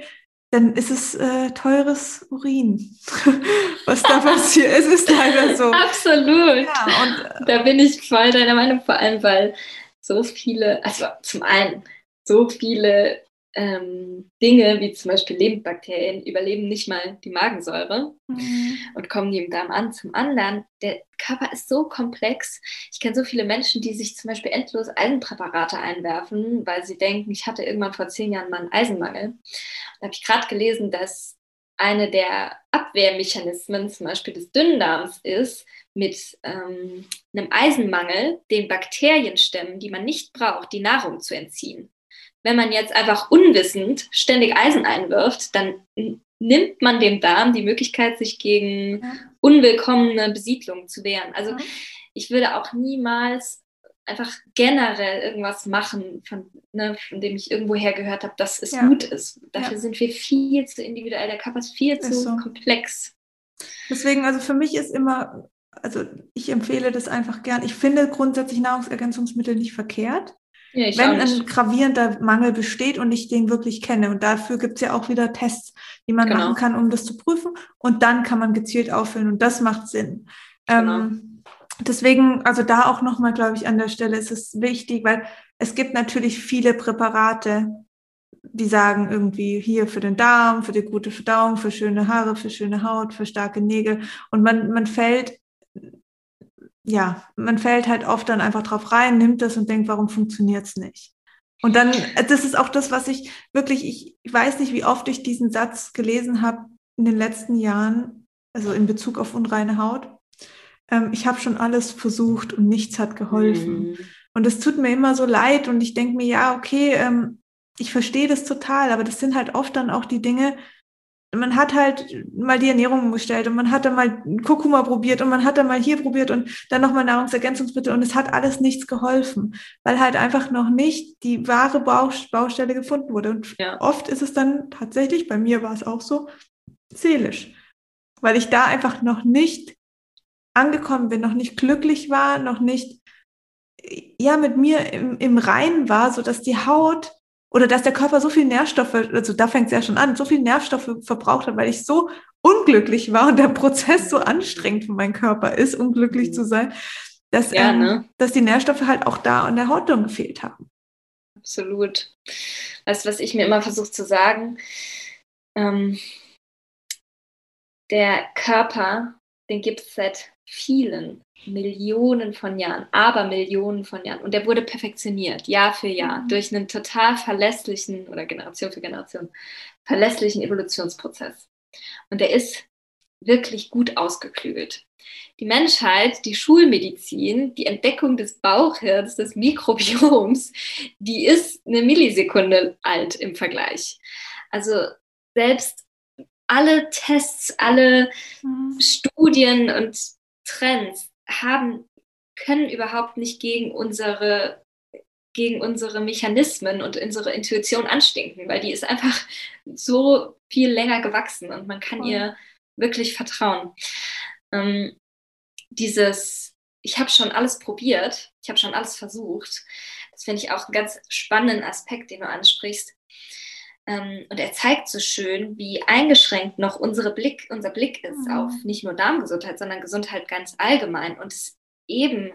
dann ist es äh, teures Urin, *laughs* was da passiert. Es ist leider so. *laughs* Absolut. Ja, und, da bin ich voll deiner Meinung, vor allem weil so viele, also zum einen so viele ähm, Dinge wie zum Beispiel Lebenbakterien überleben nicht mal die Magensäure mhm. und kommen die im Darm an. Zum anderen, der Körper ist so komplex. Ich kenne so viele Menschen, die sich zum Beispiel endlos Eisenpräparate einwerfen, weil sie denken, ich hatte irgendwann vor zehn Jahren mal einen Eisenmangel. Da habe ich gerade gelesen, dass eine der Abwehrmechanismen zum Beispiel des Dünndarms ist, mit ähm, einem Eisenmangel den Bakterienstämmen, die man nicht braucht, die Nahrung zu entziehen wenn man jetzt einfach unwissend ständig Eisen einwirft, dann nimmt man dem Darm die Möglichkeit, sich gegen ja. unwillkommene Besiedlung zu wehren. Also ja. ich würde auch niemals einfach generell irgendwas machen, von, ne, von dem ich irgendwoher gehört habe, dass es ja. gut ist. Dafür sind wir viel zu individuell, der Körper ist viel ist zu so. komplex. Deswegen, also für mich ist immer, also ich empfehle das einfach gern. Ich finde grundsätzlich Nahrungsergänzungsmittel nicht verkehrt. Ja, wenn ein gravierender Mangel besteht und ich den wirklich kenne. Und dafür gibt es ja auch wieder Tests, die man genau. machen kann, um das zu prüfen. Und dann kann man gezielt auffüllen und das macht Sinn. Genau. Ähm, deswegen, also da auch nochmal, glaube ich, an der Stelle ist es wichtig, weil es gibt natürlich viele Präparate, die sagen irgendwie hier für den Darm, für die gute Verdauung, für schöne Haare, für schöne Haut, für starke Nägel. Und man, man fällt ja, man fällt halt oft dann einfach drauf rein, nimmt das und denkt, warum funktioniert es nicht? Und dann, äh, das ist auch das, was ich wirklich, ich, ich weiß nicht, wie oft ich diesen Satz gelesen habe in den letzten Jahren, also in Bezug auf unreine Haut. Ähm, ich habe schon alles versucht und nichts hat geholfen. Mhm. Und es tut mir immer so leid und ich denke mir, ja, okay, ähm, ich verstehe das total, aber das sind halt oft dann auch die Dinge, man hat halt mal die Ernährung umgestellt und man hat dann mal Kurkuma probiert und man hat dann mal hier probiert und dann nochmal Nahrungsergänzungsmittel und es hat alles nichts geholfen, weil halt einfach noch nicht die wahre Baustelle gefunden wurde. Und ja. oft ist es dann tatsächlich, bei mir war es auch so, seelisch, weil ich da einfach noch nicht angekommen bin, noch nicht glücklich war, noch nicht ja mit mir im, im Reinen war, so dass die Haut oder dass der Körper so viel Nährstoffe, also da fängt es ja schon an, so viel Nährstoffe verbraucht hat, weil ich so unglücklich war und der Prozess so anstrengend für meinen Körper ist, unglücklich zu sein, dass, ja, ähm, ne? dass die Nährstoffe halt auch da an der Haut dann gefehlt haben. Absolut. Weißt du, was ich mir immer versuche zu sagen? Ähm, der Körper, den gibt es seit vielen Millionen von Jahren, aber Millionen von Jahren. Und der wurde perfektioniert, Jahr für Jahr, mhm. durch einen total verlässlichen oder Generation für Generation verlässlichen Evolutionsprozess. Und der ist wirklich gut ausgeklügelt. Die Menschheit, die Schulmedizin, die Entdeckung des Bauchhirns, des Mikrobioms, die ist eine Millisekunde alt im Vergleich. Also selbst alle Tests, alle mhm. Studien und Trends haben, können überhaupt nicht gegen unsere gegen unsere Mechanismen und unsere Intuition anstinken, weil die ist einfach so viel länger gewachsen und man kann ihr wirklich vertrauen. Ähm, dieses, ich habe schon alles probiert, ich habe schon alles versucht, das finde ich auch einen ganz spannenden Aspekt, den du ansprichst. Ähm, und er zeigt so schön, wie eingeschränkt noch unsere Blick, unser Blick ist mhm. auf nicht nur Darmgesundheit, sondern Gesundheit ganz allgemein. Und es eben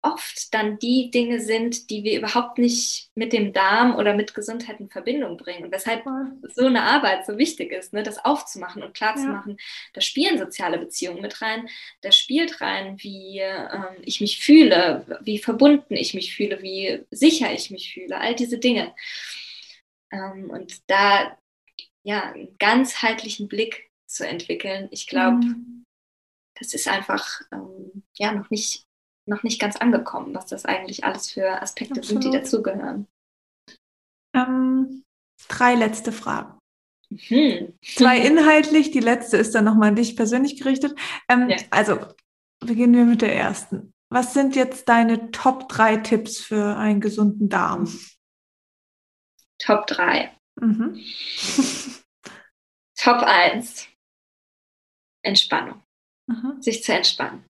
oft dann die Dinge sind, die wir überhaupt nicht mit dem Darm oder mit Gesundheit in Verbindung bringen. Und weshalb so eine Arbeit so wichtig ist, ne, das aufzumachen und klarzumachen, ja. da spielen soziale Beziehungen mit rein, da spielt rein, wie ähm, ich mich fühle, wie verbunden ich mich fühle, wie sicher ich mich fühle, all diese Dinge. Ähm, und da ja, einen ganzheitlichen Blick zu entwickeln, ich glaube, mhm. das ist einfach ähm, ja noch nicht, noch nicht ganz angekommen, was das eigentlich alles für Aspekte Absolut. sind, die dazugehören. Ähm, drei letzte Fragen. Mhm. Zwei inhaltlich, die letzte ist dann nochmal an dich persönlich gerichtet. Ähm, ja. Also beginnen wir mit der ersten. Was sind jetzt deine Top drei Tipps für einen gesunden Darm? Top 3. Mhm. *laughs* Top 1. Entspannung. Mhm. Sich zu entspannen.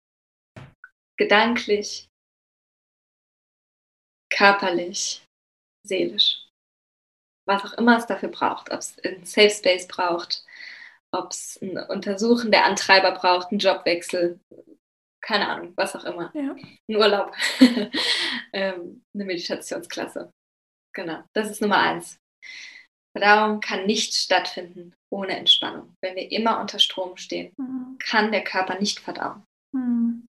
Gedanklich, körperlich, seelisch. Was auch immer es dafür braucht. Ob es einen Safe Space braucht, ob es ein Untersuchen der Antreiber braucht, einen Jobwechsel, keine Ahnung, was auch immer. Ja. Ein Urlaub, *laughs* ähm, eine Meditationsklasse. Genau, das ist Nummer eins. Verdauung kann nicht stattfinden ohne Entspannung. Wenn wir immer unter Strom stehen, mhm. kann der Körper nicht verdauen. Mhm.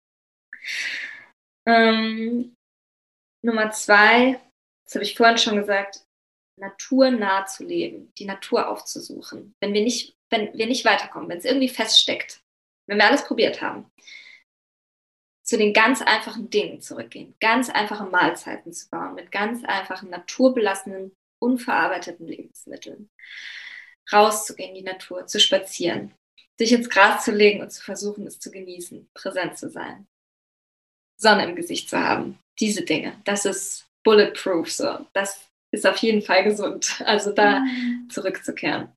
Ähm, Nummer zwei, das habe ich vorhin schon gesagt, naturnah zu leben, die Natur aufzusuchen. Wenn wir nicht, wenn wir nicht weiterkommen, wenn es irgendwie feststeckt, wenn wir alles probiert haben, zu den ganz einfachen Dingen zurückgehen, ganz einfache Mahlzeiten zu bauen, mit ganz einfachen, naturbelassenen, unverarbeiteten Lebensmitteln. Rauszugehen, die Natur, zu spazieren, sich ins Gras zu legen und zu versuchen, es zu genießen, präsent zu sein, Sonne im Gesicht zu haben. Diese Dinge, das ist bulletproof so. Das ist auf jeden Fall gesund. Also da mhm. zurückzukehren.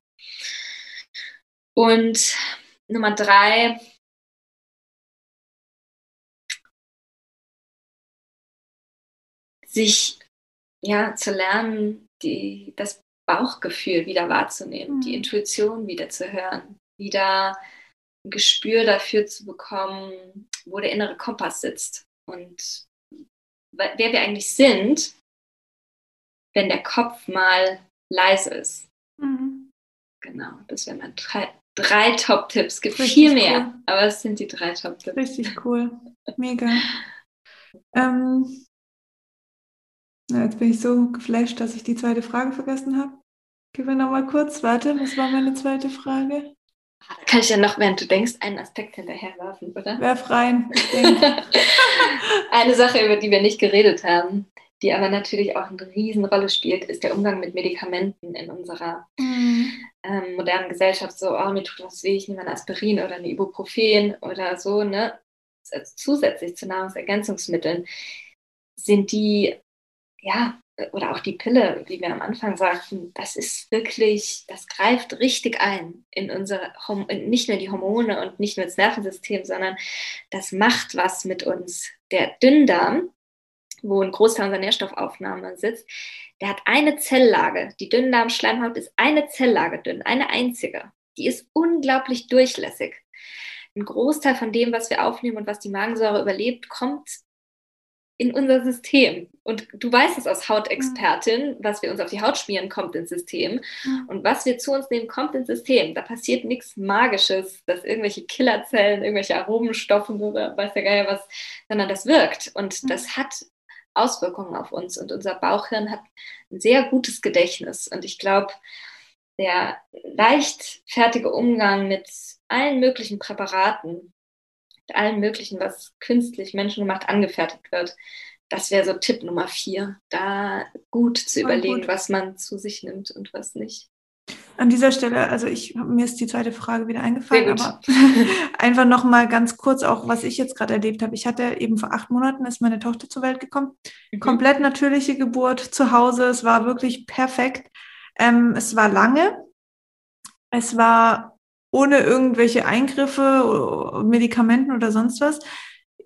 Und Nummer drei, sich ja zu lernen, die, das Bauchgefühl wieder wahrzunehmen, mhm. die Intuition wieder zu hören, wieder ein Gespür dafür zu bekommen, wo der innere Kompass sitzt und wer wir eigentlich sind, wenn der Kopf mal leise ist. Mhm. Genau, das wären meine drei, drei Top-Tipps. Es gibt Richtig viel mehr, cool. aber es sind die drei Top-Tipps. Richtig cool. Mega. *laughs* ähm, na, jetzt bin ich so geflasht, dass ich die zweite Frage vergessen habe. Gib mir nochmal kurz, warte, was war meine zweite Frage? Kann ich ja noch, während du denkst, einen Aspekt hinterherwerfen, oder? Werf rein. *laughs* eine Sache, über die wir nicht geredet haben, die aber natürlich auch eine Riesenrolle spielt, ist der Umgang mit Medikamenten in unserer mhm. ähm, modernen Gesellschaft. So, oh, mir tut was weh, ich nehme ein Aspirin oder ein Ibuprofen oder so, ne? Zusätzlich zu Nahrungsergänzungsmitteln sind die ja, oder auch die Pille, wie wir am Anfang sagten, das ist wirklich, das greift richtig ein in unsere, nicht nur die Hormone und nicht nur das Nervensystem, sondern das macht was mit uns. Der Dünndarm, wo ein Großteil unserer Nährstoffaufnahme sitzt, der hat eine Zelllage. Die Dünndarmschleimhaut ist eine Zelllage dünn, eine einzige. Die ist unglaublich durchlässig. Ein Großteil von dem, was wir aufnehmen und was die Magensäure überlebt, kommt in unser System. Und du weißt es als Hautexpertin, was wir uns auf die Haut schmieren, kommt ins System. Und was wir zu uns nehmen, kommt ins System. Da passiert nichts Magisches, dass irgendwelche Killerzellen, irgendwelche Aromenstoffe oder weiß der Geier was, sondern das wirkt. Und das hat Auswirkungen auf uns. Und unser Bauchhirn hat ein sehr gutes Gedächtnis. Und ich glaube, der leichtfertige Umgang mit allen möglichen Präparaten, mit allem Möglichen, was künstlich menschengemacht angefertigt wird. Das wäre so Tipp Nummer vier, da gut zu Voll überlegen, gut. was man zu sich nimmt und was nicht. An dieser Stelle, also ich mir ist die zweite Frage wieder eingefallen, aber *laughs* einfach noch mal ganz kurz auch, was ich jetzt gerade erlebt habe. Ich hatte eben vor acht Monaten ist meine Tochter zur Welt gekommen, mhm. komplett natürliche Geburt zu Hause. Es war wirklich perfekt. Ähm, es war lange. Es war ohne irgendwelche Eingriffe, Medikamenten oder sonst was.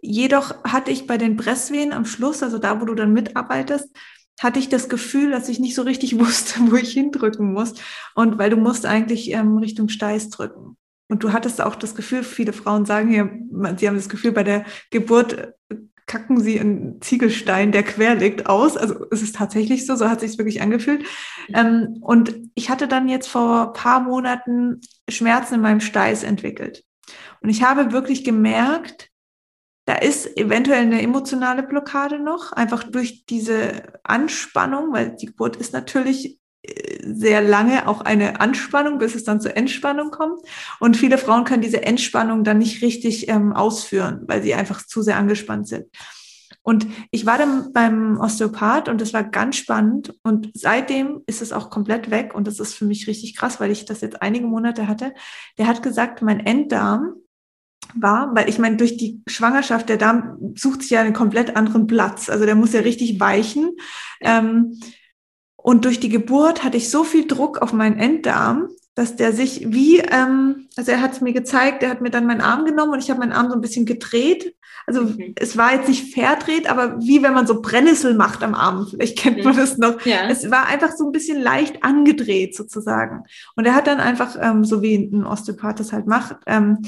Jedoch hatte ich bei den Presswehen am Schluss, also da, wo du dann mitarbeitest, hatte ich das Gefühl, dass ich nicht so richtig *laughs* wusste, wo ich hindrücken muss. Und weil du musst eigentlich ähm, Richtung Steiß drücken. Und du hattest auch das Gefühl, viele Frauen sagen hier, sie haben das Gefühl, bei der Geburt äh, kacken sie einen Ziegelstein, der quer liegt, aus. Also es ist tatsächlich so, so hat sich wirklich angefühlt. Ähm, und ich hatte dann jetzt vor paar Monaten Schmerzen in meinem Steiß entwickelt. Und ich habe wirklich gemerkt, da ist eventuell eine emotionale Blockade noch, einfach durch diese Anspannung, weil die Geburt ist natürlich sehr lange auch eine Anspannung, bis es dann zur Entspannung kommt. Und viele Frauen können diese Entspannung dann nicht richtig ähm, ausführen, weil sie einfach zu sehr angespannt sind. Und ich war dann beim Osteopath und das war ganz spannend. Und seitdem ist es auch komplett weg. Und das ist für mich richtig krass, weil ich das jetzt einige Monate hatte. Der hat gesagt, mein Enddarm war, weil ich meine, durch die Schwangerschaft, der Darm sucht sich ja einen komplett anderen Platz. Also der muss ja richtig weichen. Ähm, und durch die Geburt hatte ich so viel Druck auf meinen Enddarm, dass der sich wie, ähm, also er hat es mir gezeigt, er hat mir dann meinen Arm genommen und ich habe meinen Arm so ein bisschen gedreht. Also mhm. es war jetzt nicht verdreht, aber wie wenn man so Brennnessel macht am Arm. Vielleicht kennt man das noch. Ja. Es war einfach so ein bisschen leicht angedreht sozusagen. Und er hat dann einfach, ähm, so wie ein Osteopath das halt macht, ähm,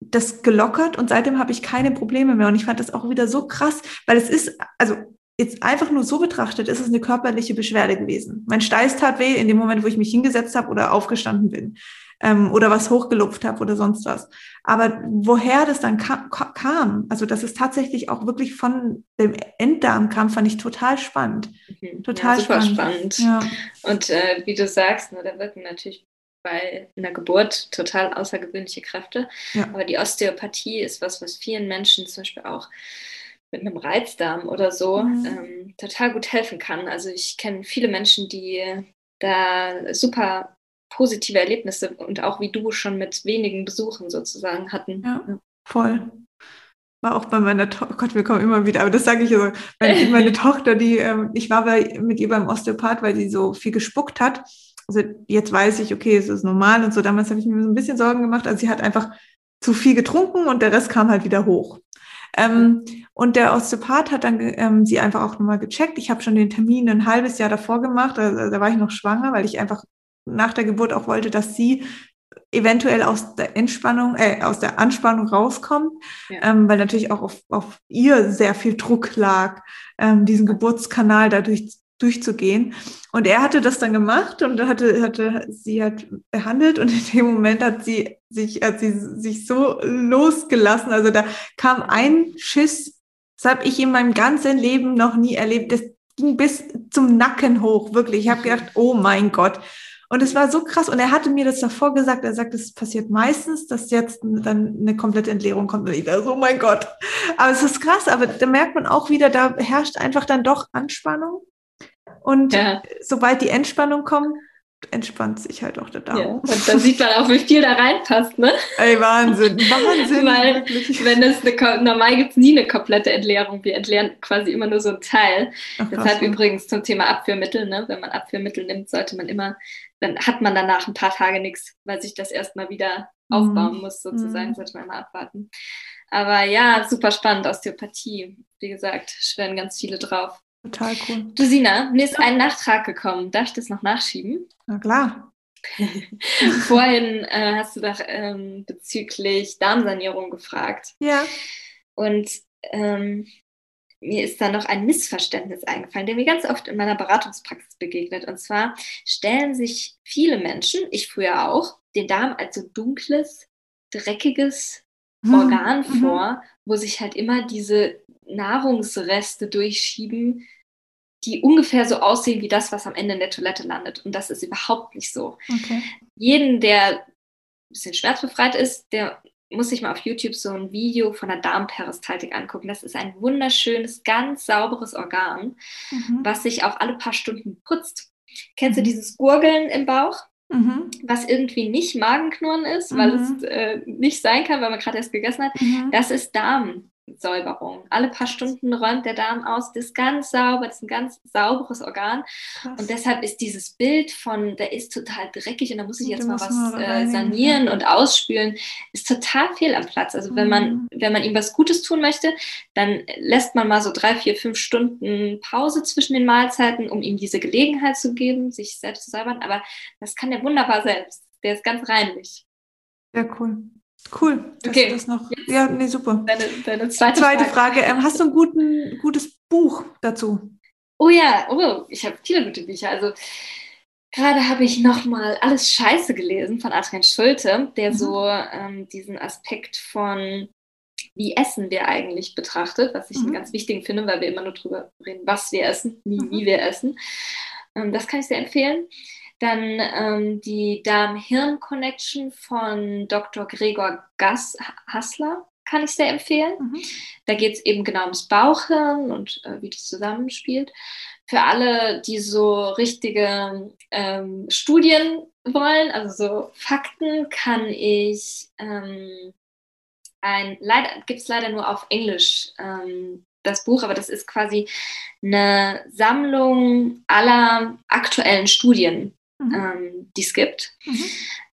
das gelockert und seitdem habe ich keine Probleme mehr. Und ich fand das auch wieder so krass, weil es ist, also jetzt einfach nur so betrachtet, ist es eine körperliche Beschwerde gewesen. Mein Steiß tat weh in dem Moment, wo ich mich hingesetzt habe oder aufgestanden bin ähm, oder was hochgelupft habe oder sonst was. Aber woher das dann kam, kam, also dass es tatsächlich auch wirklich von dem Enddarm kam, fand ich total spannend. Mhm. Total ja, super spannend. spannend. Ja. Und äh, wie du sagst, ne, da wirken natürlich bei einer Geburt total außergewöhnliche Kräfte. Ja. Aber die Osteopathie ist was, was vielen Menschen zum Beispiel auch mit einem Reizdarm oder so mhm. ähm, total gut helfen kann. Also ich kenne viele Menschen, die da super positive Erlebnisse und auch wie du schon mit wenigen Besuchen sozusagen hatten. Ja, voll. War auch bei meiner Tochter, oh Gott, wir kommen immer wieder, aber das sage ich so, meine, *laughs* meine Tochter, die, ähm, ich war bei, mit ihr beim Osteopath, weil sie so viel gespuckt hat also jetzt weiß ich, okay, es ist normal und so. Damals habe ich mir so ein bisschen Sorgen gemacht. Also sie hat einfach zu viel getrunken und der Rest kam halt wieder hoch. Ähm, und der Osteopath hat dann ähm, sie einfach auch nochmal gecheckt. Ich habe schon den Termin ein halbes Jahr davor gemacht. Also, da war ich noch schwanger, weil ich einfach nach der Geburt auch wollte, dass sie eventuell aus der Entspannung, äh, aus der Anspannung rauskommt, ja. ähm, weil natürlich auch auf, auf ihr sehr viel Druck lag, ähm, diesen Geburtskanal dadurch durchzugehen. Und er hatte das dann gemacht und hatte, hatte sie hat behandelt und in dem Moment hat sie sich, hat sie sich so losgelassen. Also da kam ein Schiss, das habe ich in meinem ganzen Leben noch nie erlebt. Das ging bis zum Nacken hoch, wirklich. Ich habe gedacht, *laughs* oh mein Gott. Und es war so krass. Und er hatte mir das davor gesagt. Er sagt, es passiert meistens, dass jetzt dann eine komplette Entleerung kommt. Und ich dachte, oh mein Gott. Aber es ist krass. Aber da merkt man auch wieder, da herrscht einfach dann doch Anspannung. Und ja. sobald die Entspannung kommt, entspannt sich halt auch der Darm. Ja, und dann sieht man auch, wie viel da reinpasst, ne? Ey, Wahnsinn, Wahnsinn. Weil, wirklich. wenn es eine, normal gibt es nie eine komplette Entleerung. Wir entleeren quasi immer nur so ein Teil. Ach, Deshalb übrigens zum Thema Abführmittel, ne? Wenn man Abführmittel nimmt, sollte man immer, dann hat man danach ein paar Tage nichts, weil sich das erstmal wieder mhm. aufbauen muss, sozusagen, mhm. sollte man mal abwarten. Aber ja, super spannend, Osteopathie. Wie gesagt, schwören ganz viele drauf. Total cool. Du Sina, mir ist ein Nachtrag gekommen. Darf ich das noch nachschieben? Na klar. *laughs* Vorhin äh, hast du doch ähm, bezüglich Darmsanierung gefragt. Ja. Und ähm, mir ist da noch ein Missverständnis eingefallen, der mir ganz oft in meiner Beratungspraxis begegnet. Und zwar stellen sich viele Menschen, ich früher auch, den Darm als so dunkles, dreckiges hm. Organ mhm. vor, wo sich halt immer diese Nahrungsreste durchschieben, die ungefähr so aussehen wie das, was am Ende in der Toilette landet. Und das ist überhaupt nicht so. Okay. Jeden, der ein bisschen schmerzbefreit ist, der muss sich mal auf YouTube so ein Video von der Darmperistaltik angucken. Das ist ein wunderschönes, ganz sauberes Organ, mhm. was sich auch alle paar Stunden putzt. Kennst du mhm. dieses Gurgeln im Bauch? mhm. was irgendwie nicht Magenknurren ist, weil es mhm. äh, nicht sein kann, weil man gerade erst gegessen hat. Mhm. Das ist Darm. Säuberung. Alle paar Stunden räumt der Darm aus, das ist ganz sauber, das ist ein ganz sauberes Organ. Krass. Und deshalb ist dieses Bild von, der ist total dreckig und da muss ich jetzt mal was äh, sanieren und ausspülen, ist total fehl am Platz. Also wenn man, mhm. wenn man ihm was Gutes tun möchte, dann lässt man mal so drei, vier, fünf Stunden Pause zwischen den Mahlzeiten, um ihm diese Gelegenheit zu geben, sich selbst zu säubern. Aber das kann der wunderbar selbst. Der ist ganz reinlich. Ja, cool. Cool. Okay. Das noch, ja, nee, super. Deine, deine zweite, zweite, Frage. Frage. Ähm, hast du ein guten, gutes Buch dazu? Oh ja, oh, ich habe viele gute Bücher. Also gerade habe ich nochmal Alles Scheiße gelesen von Adrian Schulte, der mhm. so ähm, diesen Aspekt von wie essen wir eigentlich betrachtet, was ich mhm. einen ganz wichtigen finde, weil wir immer nur darüber reden, was wir essen, nie mhm. wie wir essen. Ähm, das kann ich sehr empfehlen. Dann ähm, die Darm-Hirn-Connection von Dr. Gregor Gass Hassler kann ich sehr empfehlen. Mhm. Da geht es eben genau ums Bauchhirn und äh, wie das zusammenspielt. Für alle, die so richtige ähm, Studien wollen, also so Fakten, kann ich ähm, ein, leider gibt es leider nur auf Englisch ähm, das Buch, aber das ist quasi eine Sammlung aller aktuellen Studien mhm. ähm, die es gibt. Mhm.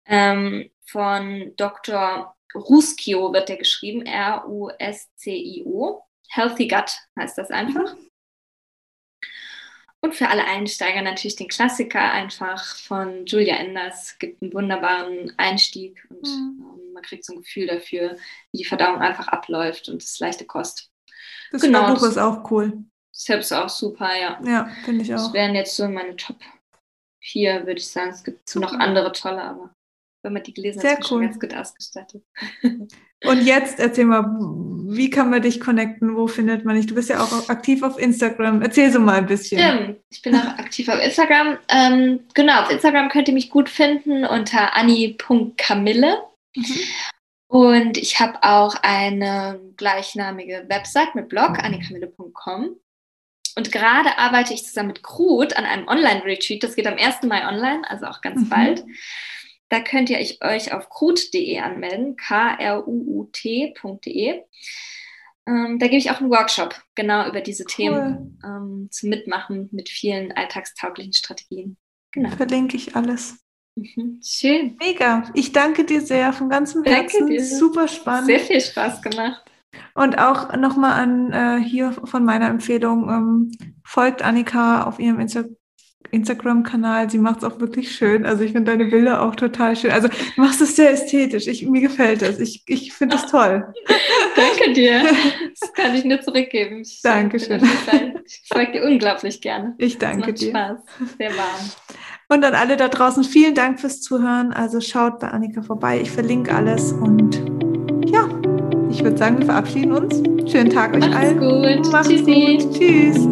Ähm, von Dr. Ruskio wird der geschrieben, R-U-S-C-I-O. Healthy Gut heißt das einfach. Mhm. Und für alle Einsteiger natürlich den Klassiker einfach von Julia Enders. Gibt einen wunderbaren Einstieg und mhm. ähm, man kriegt so ein Gefühl dafür, wie die Verdauung einfach abläuft und das ist leichte Kost. Das genau, Buch ist auch cool. Ist auch super, ja. Ja, finde ich auch. Das wären jetzt so meine Top vier, würde ich sagen. Es gibt noch andere tolle, aber wenn man die gelesen Sehr hat, ist cool. ganz gut ausgestattet. *laughs* Und jetzt erzähl mal, wie kann man dich connecten? Wo findet man dich? Du bist ja auch aktiv auf Instagram. Erzähl so mal ein bisschen. Stimmt, ich bin auch aktiv auf Instagram. Ähm, genau, auf Instagram könnt ihr mich gut finden unter anni.camille. Mhm. Und ich habe auch eine gleichnamige Website mit Blog, annikamille.com. Und gerade arbeite ich zusammen mit Krut an einem Online-Retreat. Das geht am 1. Mai online, also auch ganz mhm. bald. Da könnt ihr euch auf krut.de anmelden, k-r-u-u-t.de. Ähm, da gebe ich auch einen Workshop genau über diese cool. Themen ähm, zum Mitmachen mit vielen alltagstauglichen Strategien. Genau. Verlinke ich alles. Mhm. Schön. Mega. Ich danke dir sehr von ganzem Herzen. Super spannend. Sehr viel Spaß gemacht. Und auch nochmal an äh, hier von meiner Empfehlung, ähm, folgt Annika auf ihrem Insta Instagram-Kanal. Sie macht es auch wirklich schön. Also ich finde deine Bilder auch total schön. Also du machst es sehr ästhetisch. Ich, mir gefällt das. Ich, ich finde es toll. *laughs* Danke dir. Das kann ich nur zurückgeben. Ich *laughs* Dankeschön. Ich folge dir unglaublich gerne. Ich danke dir. Spaß. Sehr warm. Und an alle da draußen, vielen Dank fürs Zuhören. Also schaut bei Annika vorbei. Ich verlinke alles und ich würde sagen, wir verabschieden uns. Schönen Tag euch Macht's allen. Gut. Macht's Tschüssi. gut. Tschüss.